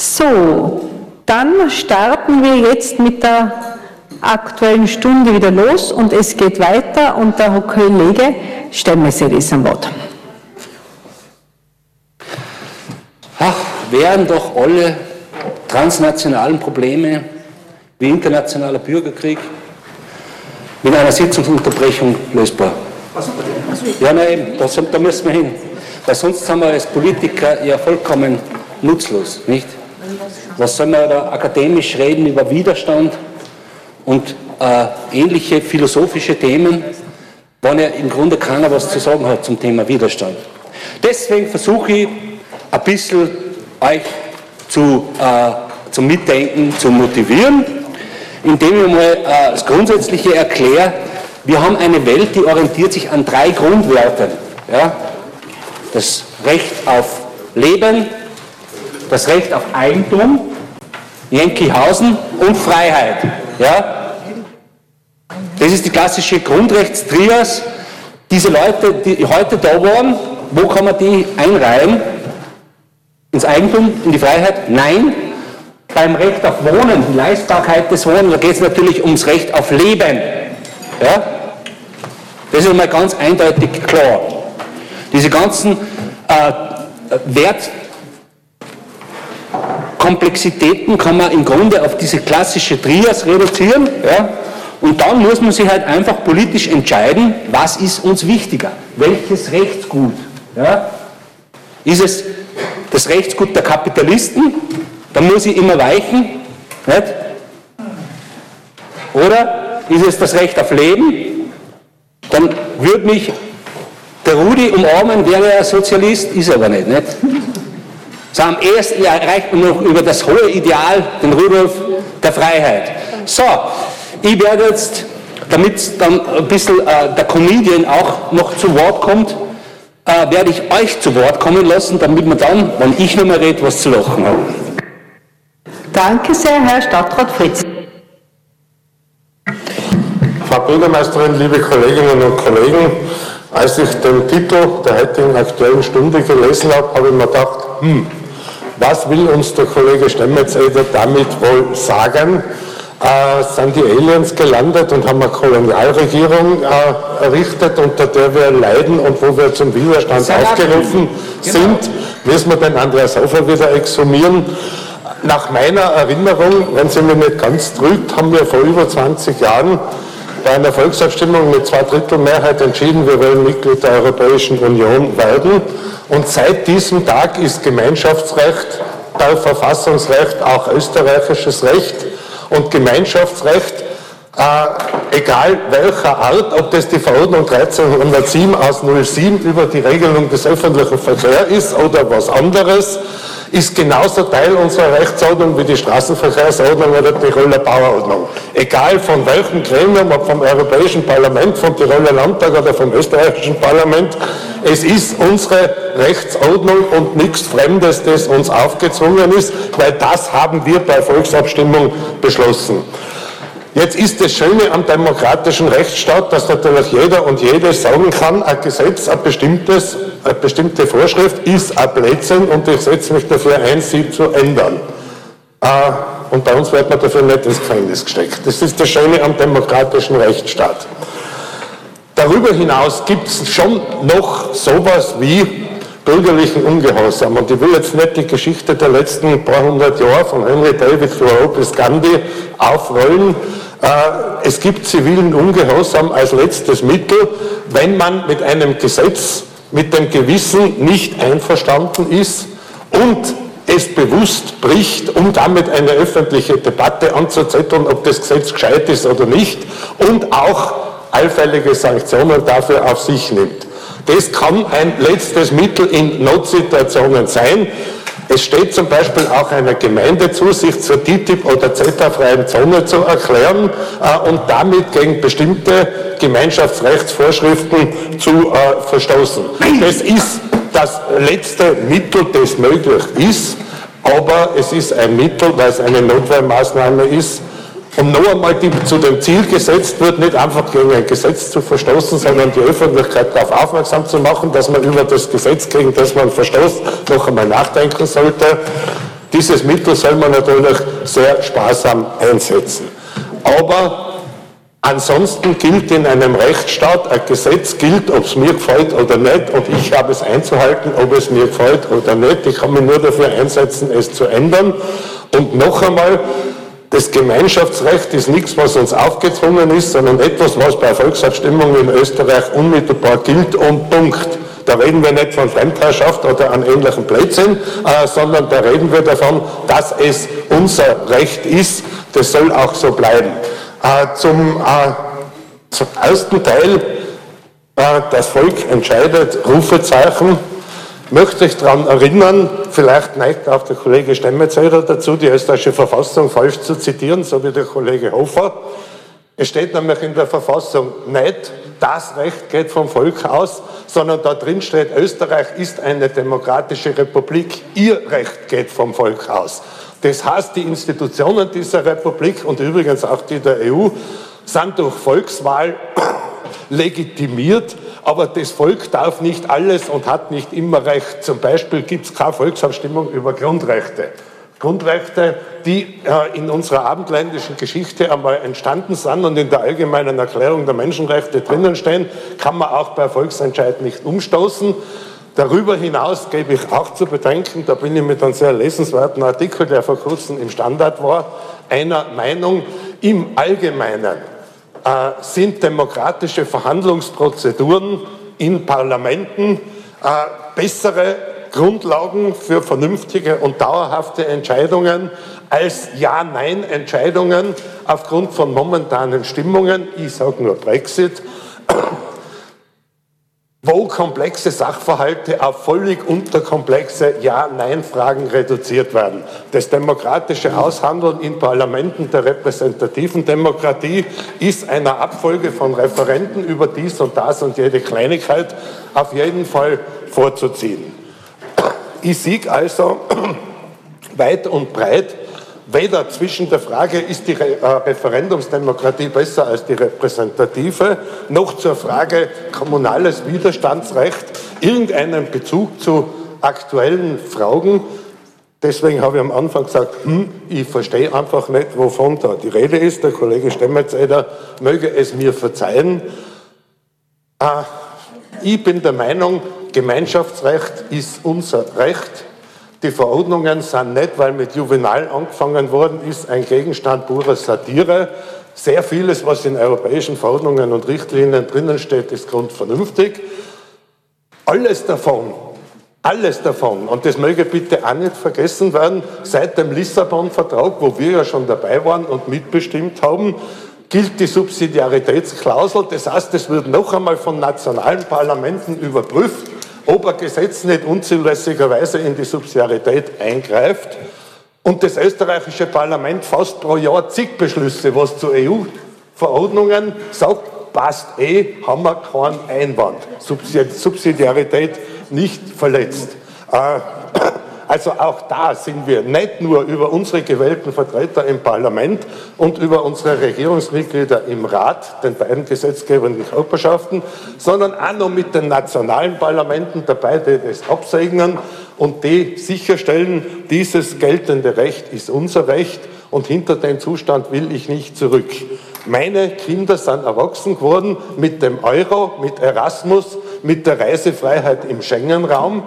So, dann starten wir jetzt mit der aktuellen Stunde wieder los und es geht weiter und der Kollege Stemmesser ist am Wort. Ach, wären doch alle transnationalen Probleme wie internationaler Bürgerkrieg mit einer Sitzungsunterbrechung lösbar. Ja, nein, da, da müssen wir hin. Weil sonst sind wir als Politiker ja vollkommen nutzlos, nicht? Was soll man da akademisch reden über Widerstand und äh, ähnliche philosophische Themen, wenn ja im Grunde keiner was zu sagen hat zum Thema Widerstand. Deswegen versuche ich ein bisschen euch zu, äh, zum Mitdenken zu motivieren, indem ich mal äh, das Grundsätzliche erkläre. Wir haben eine Welt, die orientiert sich an drei Grundwerten. Ja? Das Recht auf Leben, das Recht auf Eigentum, Jenkyhausen und Freiheit. Ja? Das ist die klassische Grundrechtstrias. Diese Leute, die heute da waren, wo kann man die einreihen? Ins Eigentum, in die Freiheit? Nein. Beim Recht auf Wohnen, die Leistbarkeit des Wohnens, da geht es natürlich ums Recht auf Leben. Ja? Das ist einmal ganz eindeutig klar. Diese ganzen äh, Wert, Komplexitäten kann man im Grunde auf diese klassische Trias reduzieren. Ja? Und dann muss man sich halt einfach politisch entscheiden, was ist uns wichtiger? Welches Rechtsgut? Ja? Ist es das Rechtsgut der Kapitalisten? Dann muss ich immer weichen. Nicht? Oder ist es das Recht auf Leben? Dann würde mich der Rudi umarmen, wäre er Sozialist, ist er aber nicht. nicht? So am ehesten erreicht man noch über das hohe Ideal, den Rudolf der Freiheit. So, ich werde jetzt, damit dann ein bisschen äh, der Comedian auch noch zu Wort kommt, äh, werde ich euch zu Wort kommen lassen, damit wir dann, wenn ich nicht mehr rede, was zu lachen haben. Danke sehr, Herr Stadtrat Fritz. Frau Bürgermeisterin, liebe Kolleginnen und Kollegen, als ich den Titel der heutigen Aktuellen Stunde gelesen habe, habe ich mir gedacht, hm, was will uns der Kollege Stemmetzeder damit wohl sagen? Äh, sind die Aliens gelandet und haben eine Kolonialregierung äh, errichtet, unter der wir leiden und wo wir zum Widerstand aufgerufen genau. sind? Müssen wir den Andreas Hofer wieder exhumieren? Nach meiner Erinnerung, wenn sie mich nicht ganz trügt, haben wir vor über 20 Jahren bei einer Volksabstimmung mit zwei Drittel Mehrheit entschieden, wir wollen Mitglied der Europäischen Union werden. Und seit diesem Tag ist Gemeinschaftsrecht, Teil Verfassungsrecht, auch österreichisches Recht und Gemeinschaftsrecht, äh, egal welcher Art, ob das die Verordnung 1307 aus 07 über die Regelung des öffentlichen Verkehrs ist oder was anderes, ist genauso Teil unserer Rechtsordnung wie die Straßenverkehrsordnung oder die Tiroler Bauordnung. Egal von welchem Gremium, ob vom Europäischen Parlament, vom Tiroler Landtag oder vom österreichischen Parlament, es ist unsere Rechtsordnung und nichts Fremdes, das uns aufgezwungen ist, weil das haben wir bei Volksabstimmung beschlossen. Jetzt ist das Schöne am demokratischen Rechtsstaat, dass natürlich jeder und jede sagen kann, ein Gesetz, ein bestimmtes, eine bestimmte Vorschrift ist ein Blödsinn und ich setze mich dafür ein, sie zu ändern. Äh, und bei uns wird man dafür nicht ins Gefängnis gesteckt. Das ist das Schöne am demokratischen Rechtsstaat. Darüber hinaus gibt es schon noch sowas wie bürgerlichen Ungehorsam. Und ich will jetzt nicht die Geschichte der letzten paar hundert Jahre von Henry David Thoreau bis Gandhi aufrollen. Äh, es gibt zivilen Ungehorsam als letztes Mittel, wenn man mit einem Gesetz mit dem Gewissen nicht einverstanden ist und es bewusst bricht, um damit eine öffentliche Debatte anzuzetteln, ob das Gesetz gescheit ist oder nicht und auch allfällige Sanktionen dafür auf sich nimmt. Das kann ein letztes Mittel in Notsituationen sein. Es steht zum Beispiel auch einer Gemeinde zu, sich zur TTIP oder CETA-freien Zone zu erklären äh, und damit gegen bestimmte Gemeinschaftsrechtsvorschriften zu äh, verstoßen. Das ist das letzte Mittel, das möglich ist, aber es ist ein Mittel, weil es eine Notwehrmaßnahme ist, und noch einmal die zu dem Ziel gesetzt wird, nicht einfach gegen ein Gesetz zu verstoßen, sondern die Öffentlichkeit darauf aufmerksam zu machen, dass man über das Gesetz, gegen das man verstoßt, noch einmal nachdenken sollte. Dieses Mittel soll man natürlich sehr sparsam einsetzen. Aber Ansonsten gilt in einem Rechtsstaat, ein Gesetz gilt, ob es mir gefällt oder nicht, und ich habe es einzuhalten, ob es mir gefällt oder nicht. Ich kann mich nur dafür einsetzen, es zu ändern. Und noch einmal, das Gemeinschaftsrecht ist nichts, was uns aufgezwungen ist, sondern etwas, was bei Volksabstimmungen in Österreich unmittelbar gilt und Punkt. Da reden wir nicht von Fremdherrschaft oder an ähnlichen Blödsinn, äh, sondern da reden wir davon, dass es unser Recht ist. Das soll auch so bleiben. Äh, zum, äh, zum ersten Teil, äh, das Volk entscheidet, Rufezeichen, möchte ich daran erinnern, vielleicht neigt auch der Kollege Stemmetzeder dazu, die österreichische Verfassung falsch zu zitieren, so wie der Kollege Hofer. Es steht nämlich in der Verfassung nicht, das Recht geht vom Volk aus, sondern da drin steht, Österreich ist eine demokratische Republik, ihr Recht geht vom Volk aus. Das heißt, die Institutionen dieser Republik und übrigens auch die der EU sind durch Volkswahl legitimiert, aber das Volk darf nicht alles und hat nicht immer Recht. Zum Beispiel gibt es keine Volksabstimmung über Grundrechte. Grundrechte, die äh, in unserer abendländischen Geschichte einmal entstanden sind und in der allgemeinen Erklärung der Menschenrechte drinnen stehen, kann man auch bei Volksentscheid nicht umstoßen. Darüber hinaus gebe ich auch zu bedenken, da bin ich mit einem sehr lesenswerten Artikel, der vor kurzem im Standard war, einer Meinung, im Allgemeinen äh, sind demokratische Verhandlungsprozeduren in Parlamenten äh, bessere Grundlagen für vernünftige und dauerhafte Entscheidungen als Ja-Nein-Entscheidungen aufgrund von momentanen Stimmungen. Ich sage nur Brexit wo komplexe Sachverhalte auf völlig unterkomplexe Ja-Nein-Fragen reduziert werden. Das demokratische Aushandeln in Parlamenten der repräsentativen Demokratie ist einer Abfolge von Referenten über dies und das und jede Kleinigkeit auf jeden Fall vorzuziehen. Ich sehe also weit und breit, weder zwischen der Frage, ist die äh, Referendumsdemokratie besser als die repräsentative, noch zur Frage kommunales Widerstandsrecht irgendeinen Bezug zu aktuellen Fragen. Deswegen habe ich am Anfang gesagt, hm, ich verstehe einfach nicht, wovon da die Rede ist. Der Kollege Stemmetzeder möge es mir verzeihen. Ah, ich bin der Meinung, Gemeinschaftsrecht ist unser Recht die Verordnungen sind nicht, weil mit Juvenal angefangen worden ist, ein Gegenstand purer Satire. Sehr vieles, was in europäischen Verordnungen und Richtlinien drinnen steht, ist grundvernünftig. Alles davon, alles davon, und das möge bitte auch nicht vergessen werden, seit dem Lissabon-Vertrag, wo wir ja schon dabei waren und mitbestimmt haben, gilt die Subsidiaritätsklausel. Das heißt, es wird noch einmal von nationalen Parlamenten überprüft, ob ein Gesetz nicht unzulässigerweise in die Subsidiarität eingreift und das österreichische Parlament fast pro Jahr zig Beschlüsse, was zu EU-Verordnungen sagt, passt eh, haben wir keinen Einwand. Subsidiarität nicht verletzt. Äh, also auch da sind wir nicht nur über unsere gewählten Vertreter im Parlament und über unsere Regierungsmitglieder im Rat, den beiden gesetzgebenden Körperschaften, sondern auch noch mit den nationalen Parlamenten dabei, die das absegnen und die sicherstellen, dieses geltende Recht ist unser Recht und hinter den Zustand will ich nicht zurück. Meine Kinder sind erwachsen geworden mit dem Euro, mit Erasmus, mit der Reisefreiheit im Schengen-Raum.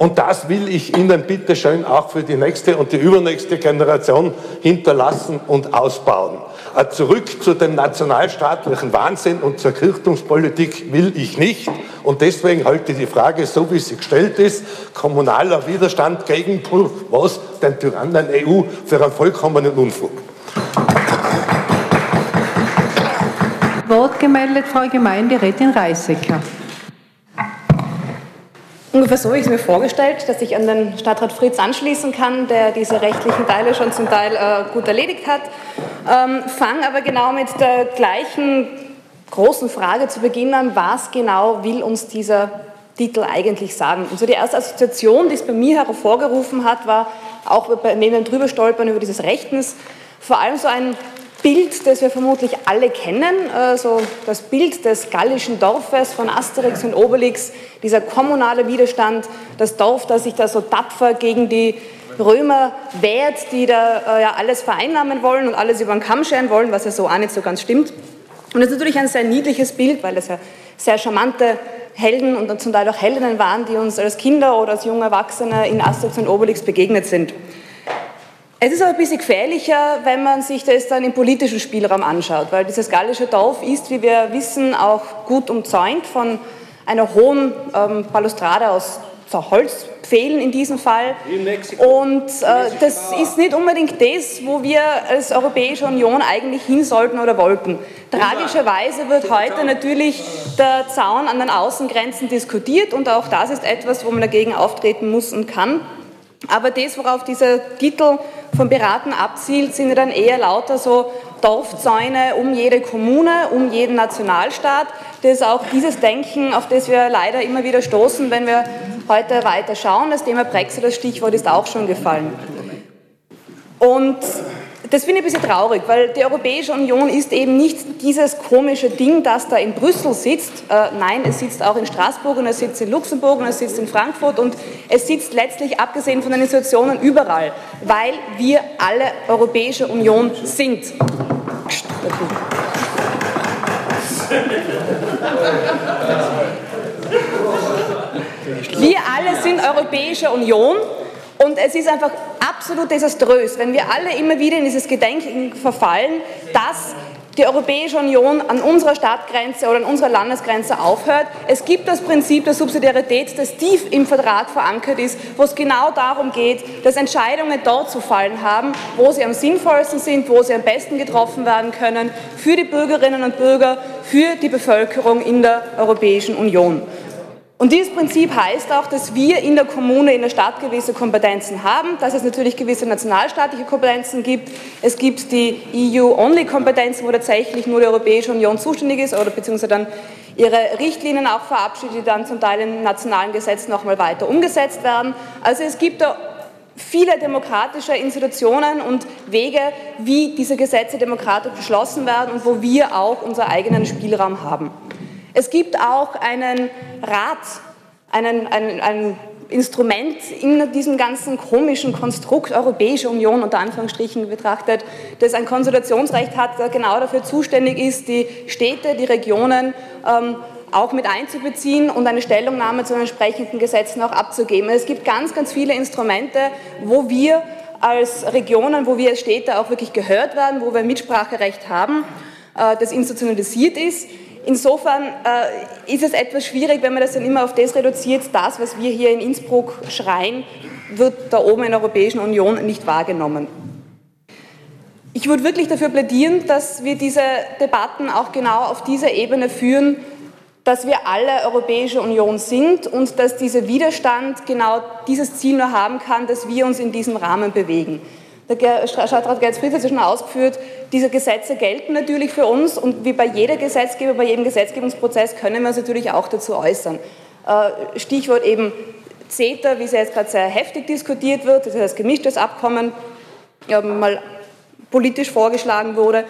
Und das will ich Ihnen bitte schön auch für die nächste und die übernächste Generation hinterlassen und ausbauen. Äh, zurück zu dem nationalstaatlichen Wahnsinn und zur Kirchtungspolitik will ich nicht. Und deswegen halte ich die Frage, so wie sie gestellt ist, kommunaler Widerstand gegen was, den Tyrannen EU, für einen vollkommenen Unfug. Wort gemeldet, Frau Gemeinderätin Reisecker. So habe ich es mir vorgestellt, dass ich an den Stadtrat Fritz anschließen kann, der diese rechtlichen Teile schon zum Teil äh, gut erledigt hat. Ähm, Fange aber genau mit der gleichen großen Frage zu Beginn an, was genau will uns dieser Titel eigentlich sagen? Und so die erste Assoziation, die es bei mir hervorgerufen hat, war auch neben dem Drüberstolpern über dieses Rechtens vor allem so ein Bild, das wir vermutlich alle kennen, also das Bild des gallischen Dorfes von Asterix und Obelix, dieser kommunale Widerstand, das Dorf, das sich da so tapfer gegen die Römer wehrt, die da äh, ja alles vereinnahmen wollen und alles über den Kamm scheren wollen, was ja so auch nicht so ganz stimmt. Und das ist natürlich ein sehr niedliches Bild, weil es ja sehr charmante Helden und zum Teil auch Heldinnen waren, die uns als Kinder oder als junge Erwachsene in Asterix und Obelix begegnet sind. Es ist aber ein bisschen gefährlicher, wenn man sich das dann im politischen Spielraum anschaut, weil dieses gallische Dorf ist, wie wir wissen, auch gut umzäunt von einer hohen ähm, Balustrade aus Holzpfählen in diesem Fall. Und äh, das ist nicht unbedingt das, wo wir als Europäische Union eigentlich hin sollten oder wollten. Tragischerweise wird heute natürlich der Zaun an den Außengrenzen diskutiert und auch das ist etwas, wo man dagegen auftreten muss und kann. Aber das, worauf dieser Titel von Piraten abzielt, sind ja dann eher lauter so Dorfzäune um jede Kommune, um jeden Nationalstaat. Das ist auch dieses Denken, auf das wir leider immer wieder stoßen, wenn wir heute weiter schauen. Das Thema Brexit, das Stichwort ist auch schon gefallen. Und das finde ich ein bisschen traurig, weil die Europäische Union ist eben nicht dieses komische Ding, das da in Brüssel sitzt. Äh, nein, es sitzt auch in Straßburg und es sitzt in Luxemburg und es sitzt in Frankfurt und es sitzt letztlich, abgesehen von den Institutionen, überall, weil wir alle Europäische Union sind. Wir alle sind Europäische Union und es ist einfach absolut desaströs, wenn wir alle immer wieder in dieses Gedenken verfallen, dass die Europäische Union an unserer Stadtgrenze oder an unserer Landesgrenze aufhört. Es gibt das Prinzip der Subsidiarität, das tief im Vertrag verankert ist, wo es genau darum geht, dass Entscheidungen dort zu fallen haben, wo sie am sinnvollsten sind, wo sie am besten getroffen werden können, für die Bürgerinnen und Bürger, für die Bevölkerung in der Europäischen Union. Und dieses Prinzip heißt auch, dass wir in der Kommune, in der Stadt gewisse Kompetenzen haben, dass es natürlich gewisse nationalstaatliche Kompetenzen gibt. Es gibt die EU-Only-Kompetenzen, wo tatsächlich nur die Europäische Union zuständig ist oder beziehungsweise dann ihre Richtlinien auch verabschiedet, die dann zum Teil in nationalen Gesetzen nochmal weiter umgesetzt werden. Also es gibt da viele demokratische Institutionen und Wege, wie diese Gesetze demokratisch beschlossen werden und wo wir auch unseren eigenen Spielraum haben. Es gibt auch einen Rat, einen, ein, ein Instrument in diesem ganzen komischen Konstrukt Europäische Union unter Anführungsstrichen betrachtet, das ein Konsultationsrecht hat, das genau dafür zuständig ist, die Städte, die Regionen ähm, auch mit einzubeziehen und eine Stellungnahme zu den entsprechenden Gesetzen auch abzugeben. Es gibt ganz, ganz viele Instrumente, wo wir als Regionen, wo wir als Städte auch wirklich gehört werden, wo wir Mitspracherecht haben, äh, das institutionalisiert ist. Insofern äh, ist es etwas schwierig, wenn man das dann immer auf das reduziert, das, was wir hier in Innsbruck schreien, wird da oben in der Europäischen Union nicht wahrgenommen. Ich würde wirklich dafür plädieren, dass wir diese Debatten auch genau auf dieser Ebene führen, dass wir alle Europäische Union sind und dass dieser Widerstand genau dieses Ziel nur haben kann, dass wir uns in diesem Rahmen bewegen. Der Stadtrat Gerz Fritz hat es schon ausgeführt, diese Gesetze gelten natürlich für uns und wie bei jeder Gesetzgeber, bei jedem Gesetzgebungsprozess können wir uns natürlich auch dazu äußern. Äh, Stichwort eben CETA, wie es jetzt gerade sehr heftig diskutiert wird, das das gemischtes Abkommen, mal politisch vorgeschlagen wurde.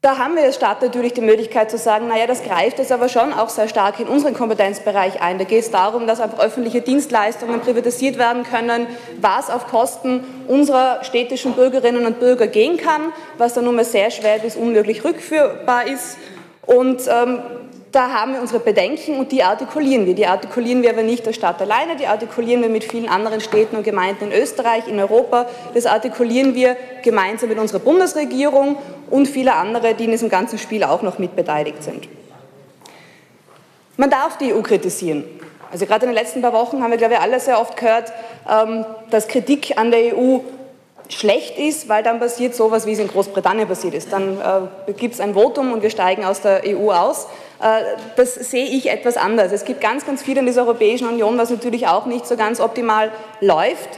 Da haben wir als Staat natürlich die Möglichkeit zu sagen, naja, das greift jetzt aber schon auch sehr stark in unseren Kompetenzbereich ein. Da geht es darum, dass einfach öffentliche Dienstleistungen privatisiert werden können, was auf Kosten unserer städtischen Bürgerinnen und Bürger gehen kann, was dann nun mal sehr schwer bis unmöglich rückführbar ist. Und ähm, da haben wir unsere Bedenken und die artikulieren wir. Die artikulieren wir aber nicht der Stadt alleine, die artikulieren wir mit vielen anderen Städten und Gemeinden in Österreich, in Europa. Das artikulieren wir gemeinsam mit unserer Bundesregierung und viele andere, die in diesem ganzen Spiel auch noch mitbeteiligt sind. Man darf die EU kritisieren. Also gerade in den letzten paar Wochen haben wir, glaube ich, alle sehr oft gehört, ähm, dass Kritik an der EU schlecht ist, weil dann passiert sowas, wie es in Großbritannien passiert ist. Dann äh, gibt es ein Votum und wir steigen aus der EU aus. Äh, das sehe ich etwas anders. Es gibt ganz, ganz viel in dieser Europäischen Union, was natürlich auch nicht so ganz optimal läuft.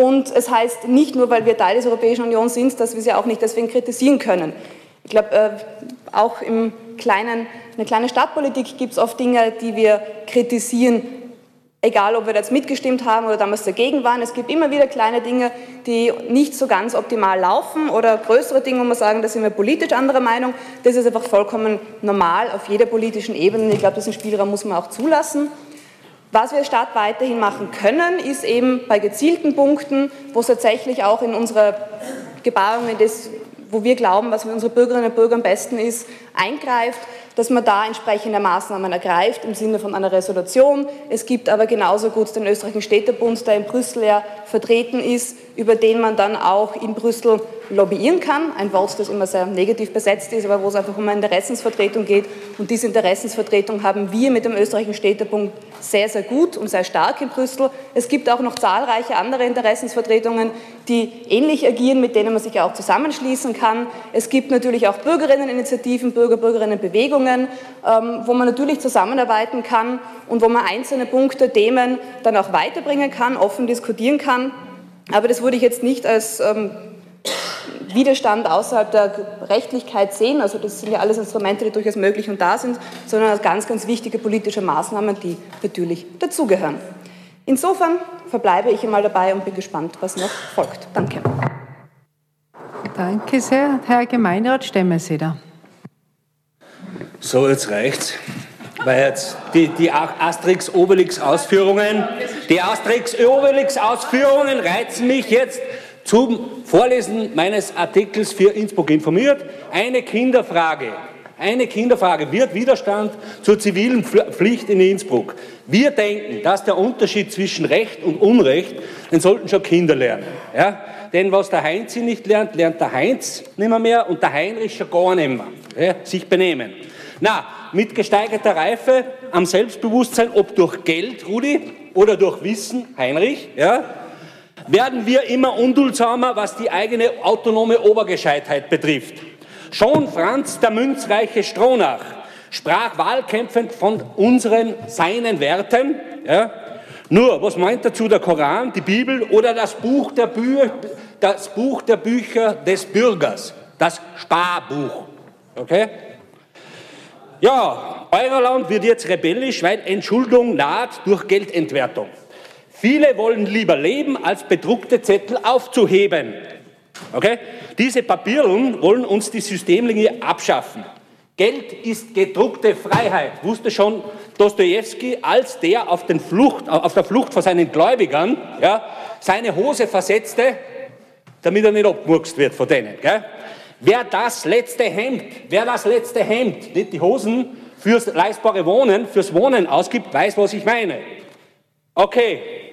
Und es heißt nicht nur, weil wir Teil der Europäischen Union sind, dass wir sie auch nicht deswegen kritisieren können. Ich glaube, äh, auch im kleinen, in der kleinen Stadtpolitik gibt es oft Dinge, die wir kritisieren, egal ob wir jetzt mitgestimmt haben oder damals dagegen waren. Es gibt immer wieder kleine Dinge, die nicht so ganz optimal laufen oder größere Dinge, wo man sagen, da sind wir politisch anderer Meinung. Das ist einfach vollkommen normal auf jeder politischen Ebene. Ich glaube, diesen Spielraum muss man auch zulassen. Was wir Stadt weiterhin machen können, ist eben bei gezielten Punkten, wo es tatsächlich auch in unserer Gebarungen des wo wir glauben, was für unsere Bürgerinnen und Bürger am besten ist, eingreift, dass man da entsprechende Maßnahmen ergreift im Sinne von einer Resolution. Es gibt aber genauso gut den österreichischen Städtebund, der in Brüssel ja vertreten ist, über den man dann auch in Brüssel lobbyieren kann. Ein Wort, das immer sehr negativ besetzt ist, aber wo es einfach um eine Interessensvertretung geht. Und diese Interessensvertretung haben wir mit dem österreichischen Städtebund sehr, sehr gut und sehr stark in Brüssel. Es gibt auch noch zahlreiche andere Interessensvertretungen, die ähnlich agieren, mit denen man sich auch zusammenschließen kann. Es gibt natürlich auch Bürgerinneninitiativen, Bürger-Bürgerinnenbewegungen, ähm, wo man natürlich zusammenarbeiten kann und wo man einzelne Punkte, Themen dann auch weiterbringen kann, offen diskutieren kann. Aber das würde ich jetzt nicht als ähm, Widerstand außerhalb der Rechtlichkeit sehen. Also das sind ja alles Instrumente, die durchaus möglich und da sind, sondern als ganz, ganz wichtige politische Maßnahmen, die natürlich dazugehören. Insofern verbleibe ich einmal dabei und bin gespannt, was noch folgt. Danke. Danke sehr. Herr Gemeinderat Stemmeseder. So, jetzt reicht's. Weil jetzt die, die Asterix-Obelix-Ausführungen, die Asterix-Obelix-Ausführungen reizen mich jetzt zum Vorlesen meines Artikels für Innsbruck informiert. Eine Kinderfrage. Eine Kinderfrage. Wird Widerstand zur zivilen Pflicht in Innsbruck? Wir denken, dass der Unterschied zwischen Recht und Unrecht, den sollten schon Kinder lernen. Ja? Denn was der Heinz nicht lernt, lernt der Heinz nicht mehr, mehr und der Heinrich schon gar nicht mehr. Ja? Sich benehmen. Na, mit gesteigerter Reife am Selbstbewusstsein, ob durch Geld, Rudi, oder durch Wissen, Heinrich, ja, werden wir immer unduldsamer, was die eigene autonome Obergescheitheit betrifft. Schon Franz der münzreiche Stronach sprach wahlkämpfend von unseren, seinen Werten. Ja. Nur, was meint dazu der Koran, die Bibel oder das Buch der, Bü das Buch der Bücher des Bürgers, das Sparbuch? Okay? Ja, Euroland wird jetzt rebellisch, weil Entschuldung naht durch Geldentwertung. Viele wollen lieber leben, als bedruckte Zettel aufzuheben. Okay? Diese Papieren wollen uns die Systemlinge abschaffen. Geld ist gedruckte Freiheit, wusste schon Dostoevsky, als der auf, Flucht, auf, der Flucht vor seinen Gläubigern ja, seine Hose versetzte, damit er nicht abgemurkst wird von denen. Gell? Wer das letzte Hemd, wer das letzte Hemd, nicht die Hosen, fürs leistbare Wohnen, fürs Wohnen ausgibt, weiß, was ich meine. Okay,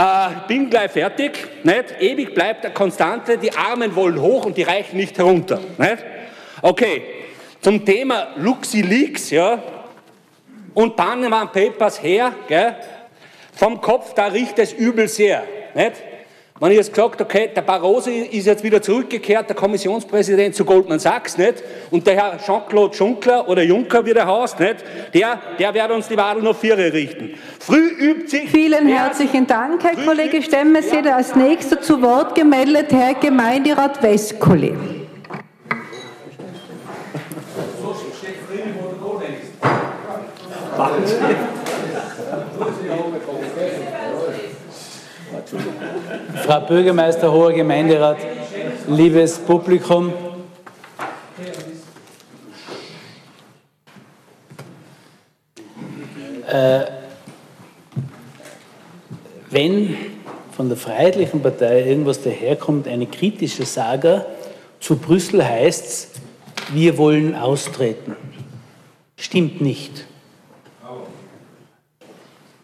äh, bin gleich fertig, nicht? ewig bleibt der Konstante, die Armen wollen hoch und die Reichen nicht herunter. Nicht? Okay, zum Thema LuxiLeaks ja, und Panama Papers her, gell? vom Kopf, da riecht es übel sehr. Nicht? Man hat jetzt gesagt, okay, der Barroso ist jetzt wieder zurückgekehrt, der Kommissionspräsident zu Goldman Sachs, nicht? Und der Herr Jean-Claude Juncker oder Juncker, wie der heißt, nicht? Der, der wird uns die Wadel noch Viere richten. Früh übt sich. Vielen herzlichen Dank, Herr Kollege Stemmeseder. Ja. Als nächster zu Wort gemeldet Herr Gemeinderat Westkolle. Warten Frau Bürgermeister, hoher Gemeinderat, liebes Publikum, äh, wenn von der Freiheitlichen Partei irgendwas daherkommt, eine kritische Saga, zu Brüssel heißt es, wir wollen austreten. Stimmt nicht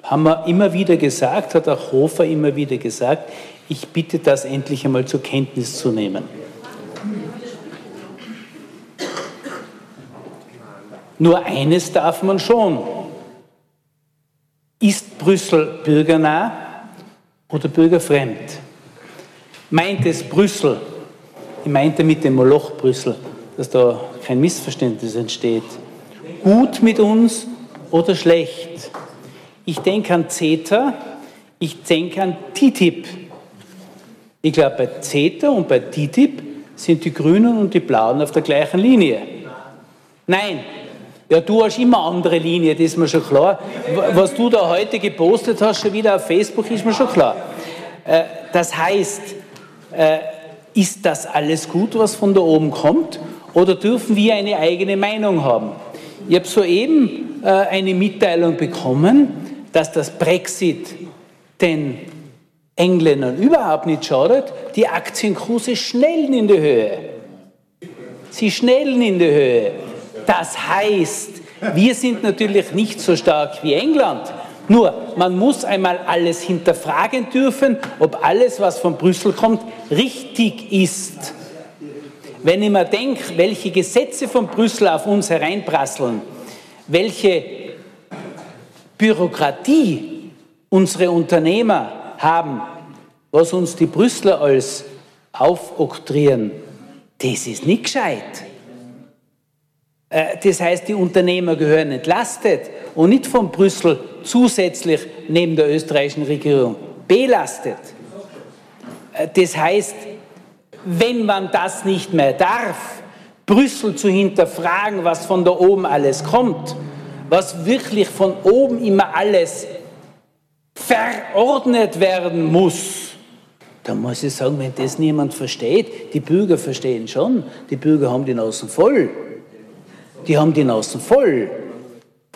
haben wir immer wieder gesagt, hat auch Hofer immer wieder gesagt, ich bitte das endlich einmal zur Kenntnis zu nehmen. Nur eines darf man schon. Ist Brüssel bürgernah oder bürgerfremd? Meint es Brüssel, ich meinte mit dem Moloch Brüssel, dass da kein Missverständnis entsteht, gut mit uns oder schlecht? Ich denke an CETA, ich denke an TTIP. Ich glaube, bei CETA und bei TTIP sind die Grünen und die Blauen auf der gleichen Linie. Nein, ja, du hast immer andere Linie, das ist mir schon klar. Was du da heute gepostet hast, schon wieder auf Facebook, ist mir schon klar. Äh, das heißt, äh, ist das alles gut, was von da oben kommt? Oder dürfen wir eine eigene Meinung haben? Ich habe soeben äh, eine Mitteilung bekommen, dass das Brexit den Engländern überhaupt nicht schadet. Die Aktienkurse schnellen in die Höhe. Sie schnellen in die Höhe. Das heißt, wir sind natürlich nicht so stark wie England. Nur, man muss einmal alles hinterfragen dürfen, ob alles, was von Brüssel kommt, richtig ist. Wenn ich mir denke, welche Gesetze von Brüssel auf uns hereinprasseln, welche Bürokratie unsere Unternehmer haben, was uns die Brüsseler als aufoktrieren, das ist nicht gescheit. Äh, das heißt, die Unternehmer gehören entlastet und nicht von Brüssel zusätzlich neben der österreichischen Regierung belastet. Äh, das heißt, wenn man das nicht mehr darf, Brüssel zu hinterfragen, was von da oben alles kommt, was wirklich von oben immer alles verordnet werden muss, dann muss ich sagen, wenn das niemand versteht, die Bürger verstehen schon, die Bürger haben die Nasen voll. Die haben die Nasen voll.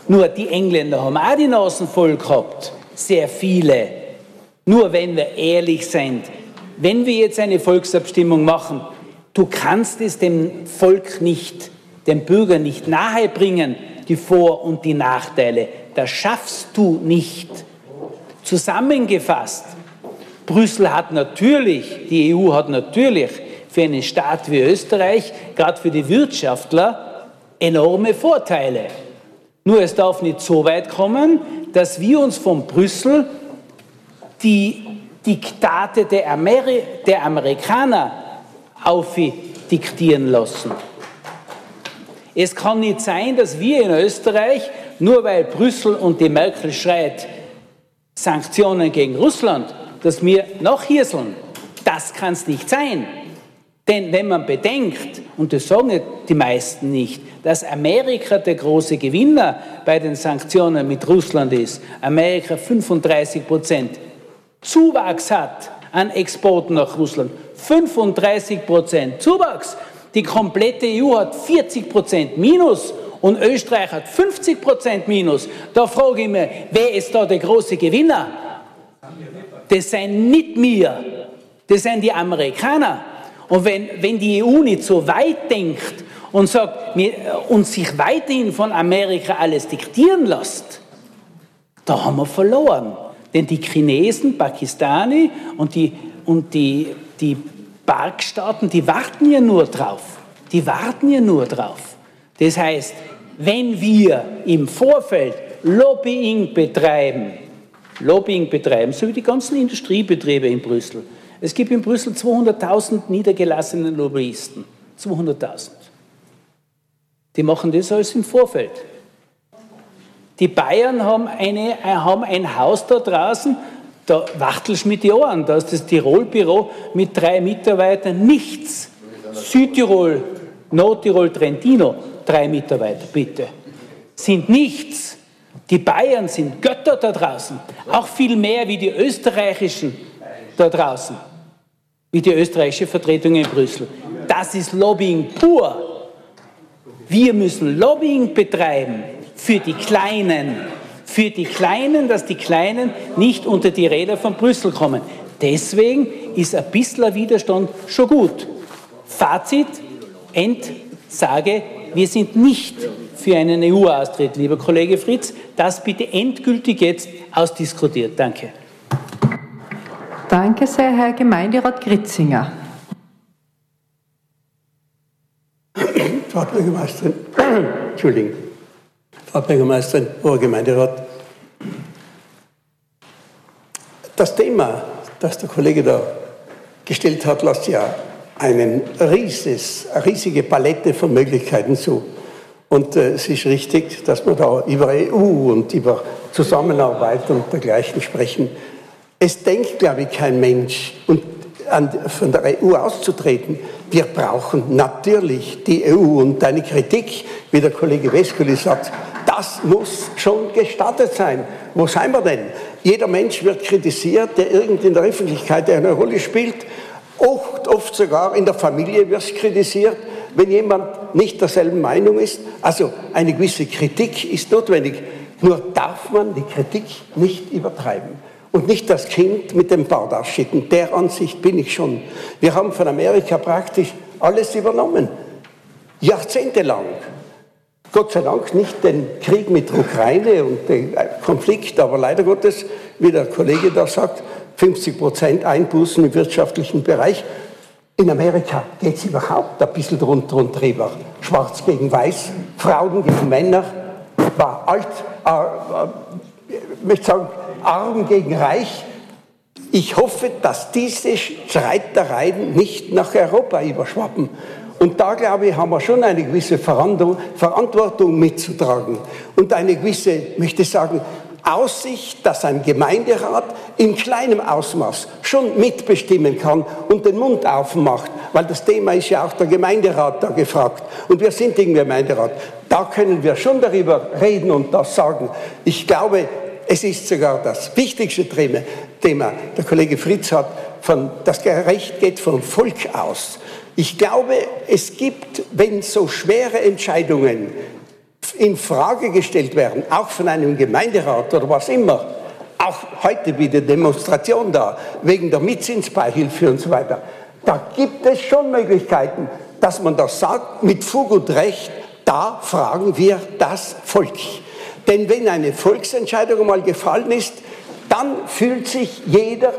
Nur die Engländer haben auch die Nasen voll gehabt. Sehr viele. Nur wenn wir ehrlich sind, wenn wir jetzt eine Volksabstimmung machen, du kannst es dem Volk nicht, dem Bürger nicht nahebringen, die Vor- und die Nachteile. Das schaffst du nicht. Zusammengefasst, Brüssel hat natürlich, die EU hat natürlich für einen Staat wie Österreich, gerade für die Wirtschaftler, enorme Vorteile. Nur es darf nicht so weit kommen, dass wir uns von Brüssel die Diktate der, Ameri der Amerikaner aufdiktieren lassen. Es kann nicht sein, dass wir in Österreich, nur weil Brüssel und die Merkel schreit, Sanktionen gegen Russland, dass wir nachhirseln. Das kann es nicht sein. Denn wenn man bedenkt, und das sagen die meisten nicht, dass Amerika der große Gewinner bei den Sanktionen mit Russland ist, Amerika 35 Prozent Zuwachs hat an Exporten nach Russland, 35 Prozent Zuwachs. Die komplette EU hat 40 Prozent Minus und Österreich hat 50 Prozent Minus. Da frage ich mich, wer ist da der große Gewinner? Das sind nicht wir, das sind die Amerikaner. Und wenn, wenn die EU nicht so weit denkt und sagt mir, und sich weiterhin von Amerika alles diktieren lässt, da haben wir verloren. Denn die Chinesen, Pakistani und die, und die, die Parkstaaten, die warten ja nur drauf. Die warten ja nur drauf. Das heißt, wenn wir im Vorfeld Lobbying betreiben, Lobbying betreiben, so wie die ganzen Industriebetriebe in Brüssel. Es gibt in Brüssel 200.000 niedergelassene Lobbyisten. 200.000. Die machen das alles im Vorfeld. Die Bayern haben, eine, haben ein Haus da draußen, da wachtelst mit die Ohren. Da ist das Tirolbüro mit drei Mitarbeitern nichts. Südtirol, Nordtirol, Trentino, drei Mitarbeiter, bitte. Sind nichts. Die Bayern sind Götter da draußen. Auch viel mehr wie die österreichischen da draußen. Wie die österreichische Vertretung in Brüssel. Das ist Lobbying pur. Wir müssen Lobbying betreiben für die Kleinen für die Kleinen, dass die Kleinen nicht unter die Räder von Brüssel kommen. Deswegen ist ein bisschen Widerstand schon gut. Fazit, Endsage, wir sind nicht für einen EU-Austritt, lieber Kollege Fritz. Das bitte endgültig jetzt ausdiskutiert. Danke. Danke sehr, Herr Gemeinderat Gritzinger. Frau Bürgermeisterin, Entschuldigung. Frau Bürgermeisterin, hoher Gemeinderat. Das Thema, das der Kollege da gestellt hat, lässt ja einen rieses, eine riesige Palette von Möglichkeiten zu. Und äh, es ist richtig, dass wir da über EU und über Zusammenarbeit und dergleichen sprechen. Es denkt, glaube ich, kein Mensch, und an, von der EU auszutreten. Wir brauchen natürlich die EU und eine Kritik, wie der Kollege Weskuli sagt, das muss schon gestattet sein. Wo sind wir denn? Jeder Mensch wird kritisiert, der irgendwie in der Öffentlichkeit eine Rolle spielt. Oft, oft sogar in der Familie wird kritisiert, wenn jemand nicht derselben Meinung ist. Also eine gewisse Kritik ist notwendig. Nur darf man die Kritik nicht übertreiben und nicht das Kind mit dem Bad ausschütten. Der Ansicht bin ich schon. Wir haben von Amerika praktisch alles übernommen. Jahrzehntelang. Gott sei Dank nicht den Krieg mit der Ukraine und den Konflikt, aber leider Gottes, wie der Kollege da sagt, 50 Prozent Einbußen im wirtschaftlichen Bereich. In Amerika geht es überhaupt ein bisschen drunter und drüber. Schwarz gegen Weiß, Frauen gegen Männer, war alt, äh, äh, möchte sagen, arm gegen reich. Ich hoffe, dass diese Streitereien nicht nach Europa überschwappen. Und da, glaube ich, haben wir schon eine gewisse Verantwortung mitzutragen und eine gewisse, möchte ich sagen, Aussicht, dass ein Gemeinderat in kleinem Ausmaß schon mitbestimmen kann und den Mund aufmacht, weil das Thema ist ja auch der Gemeinderat da gefragt und wir sind im Gemeinderat. Da können wir schon darüber reden und das sagen. Ich glaube, es ist sogar das wichtigste Thema. Der Kollege Fritz hat von, das Recht geht vom Volk aus. Ich glaube, es gibt, wenn so schwere Entscheidungen in Frage gestellt werden, auch von einem Gemeinderat oder was immer, auch heute wieder Demonstration da, wegen der Mitzinsbeihilfe und so weiter, da gibt es schon Möglichkeiten, dass man das sagt, mit Fug und Recht, da fragen wir das Volk. Denn wenn eine Volksentscheidung einmal gefallen ist, dann fühlt sich jeder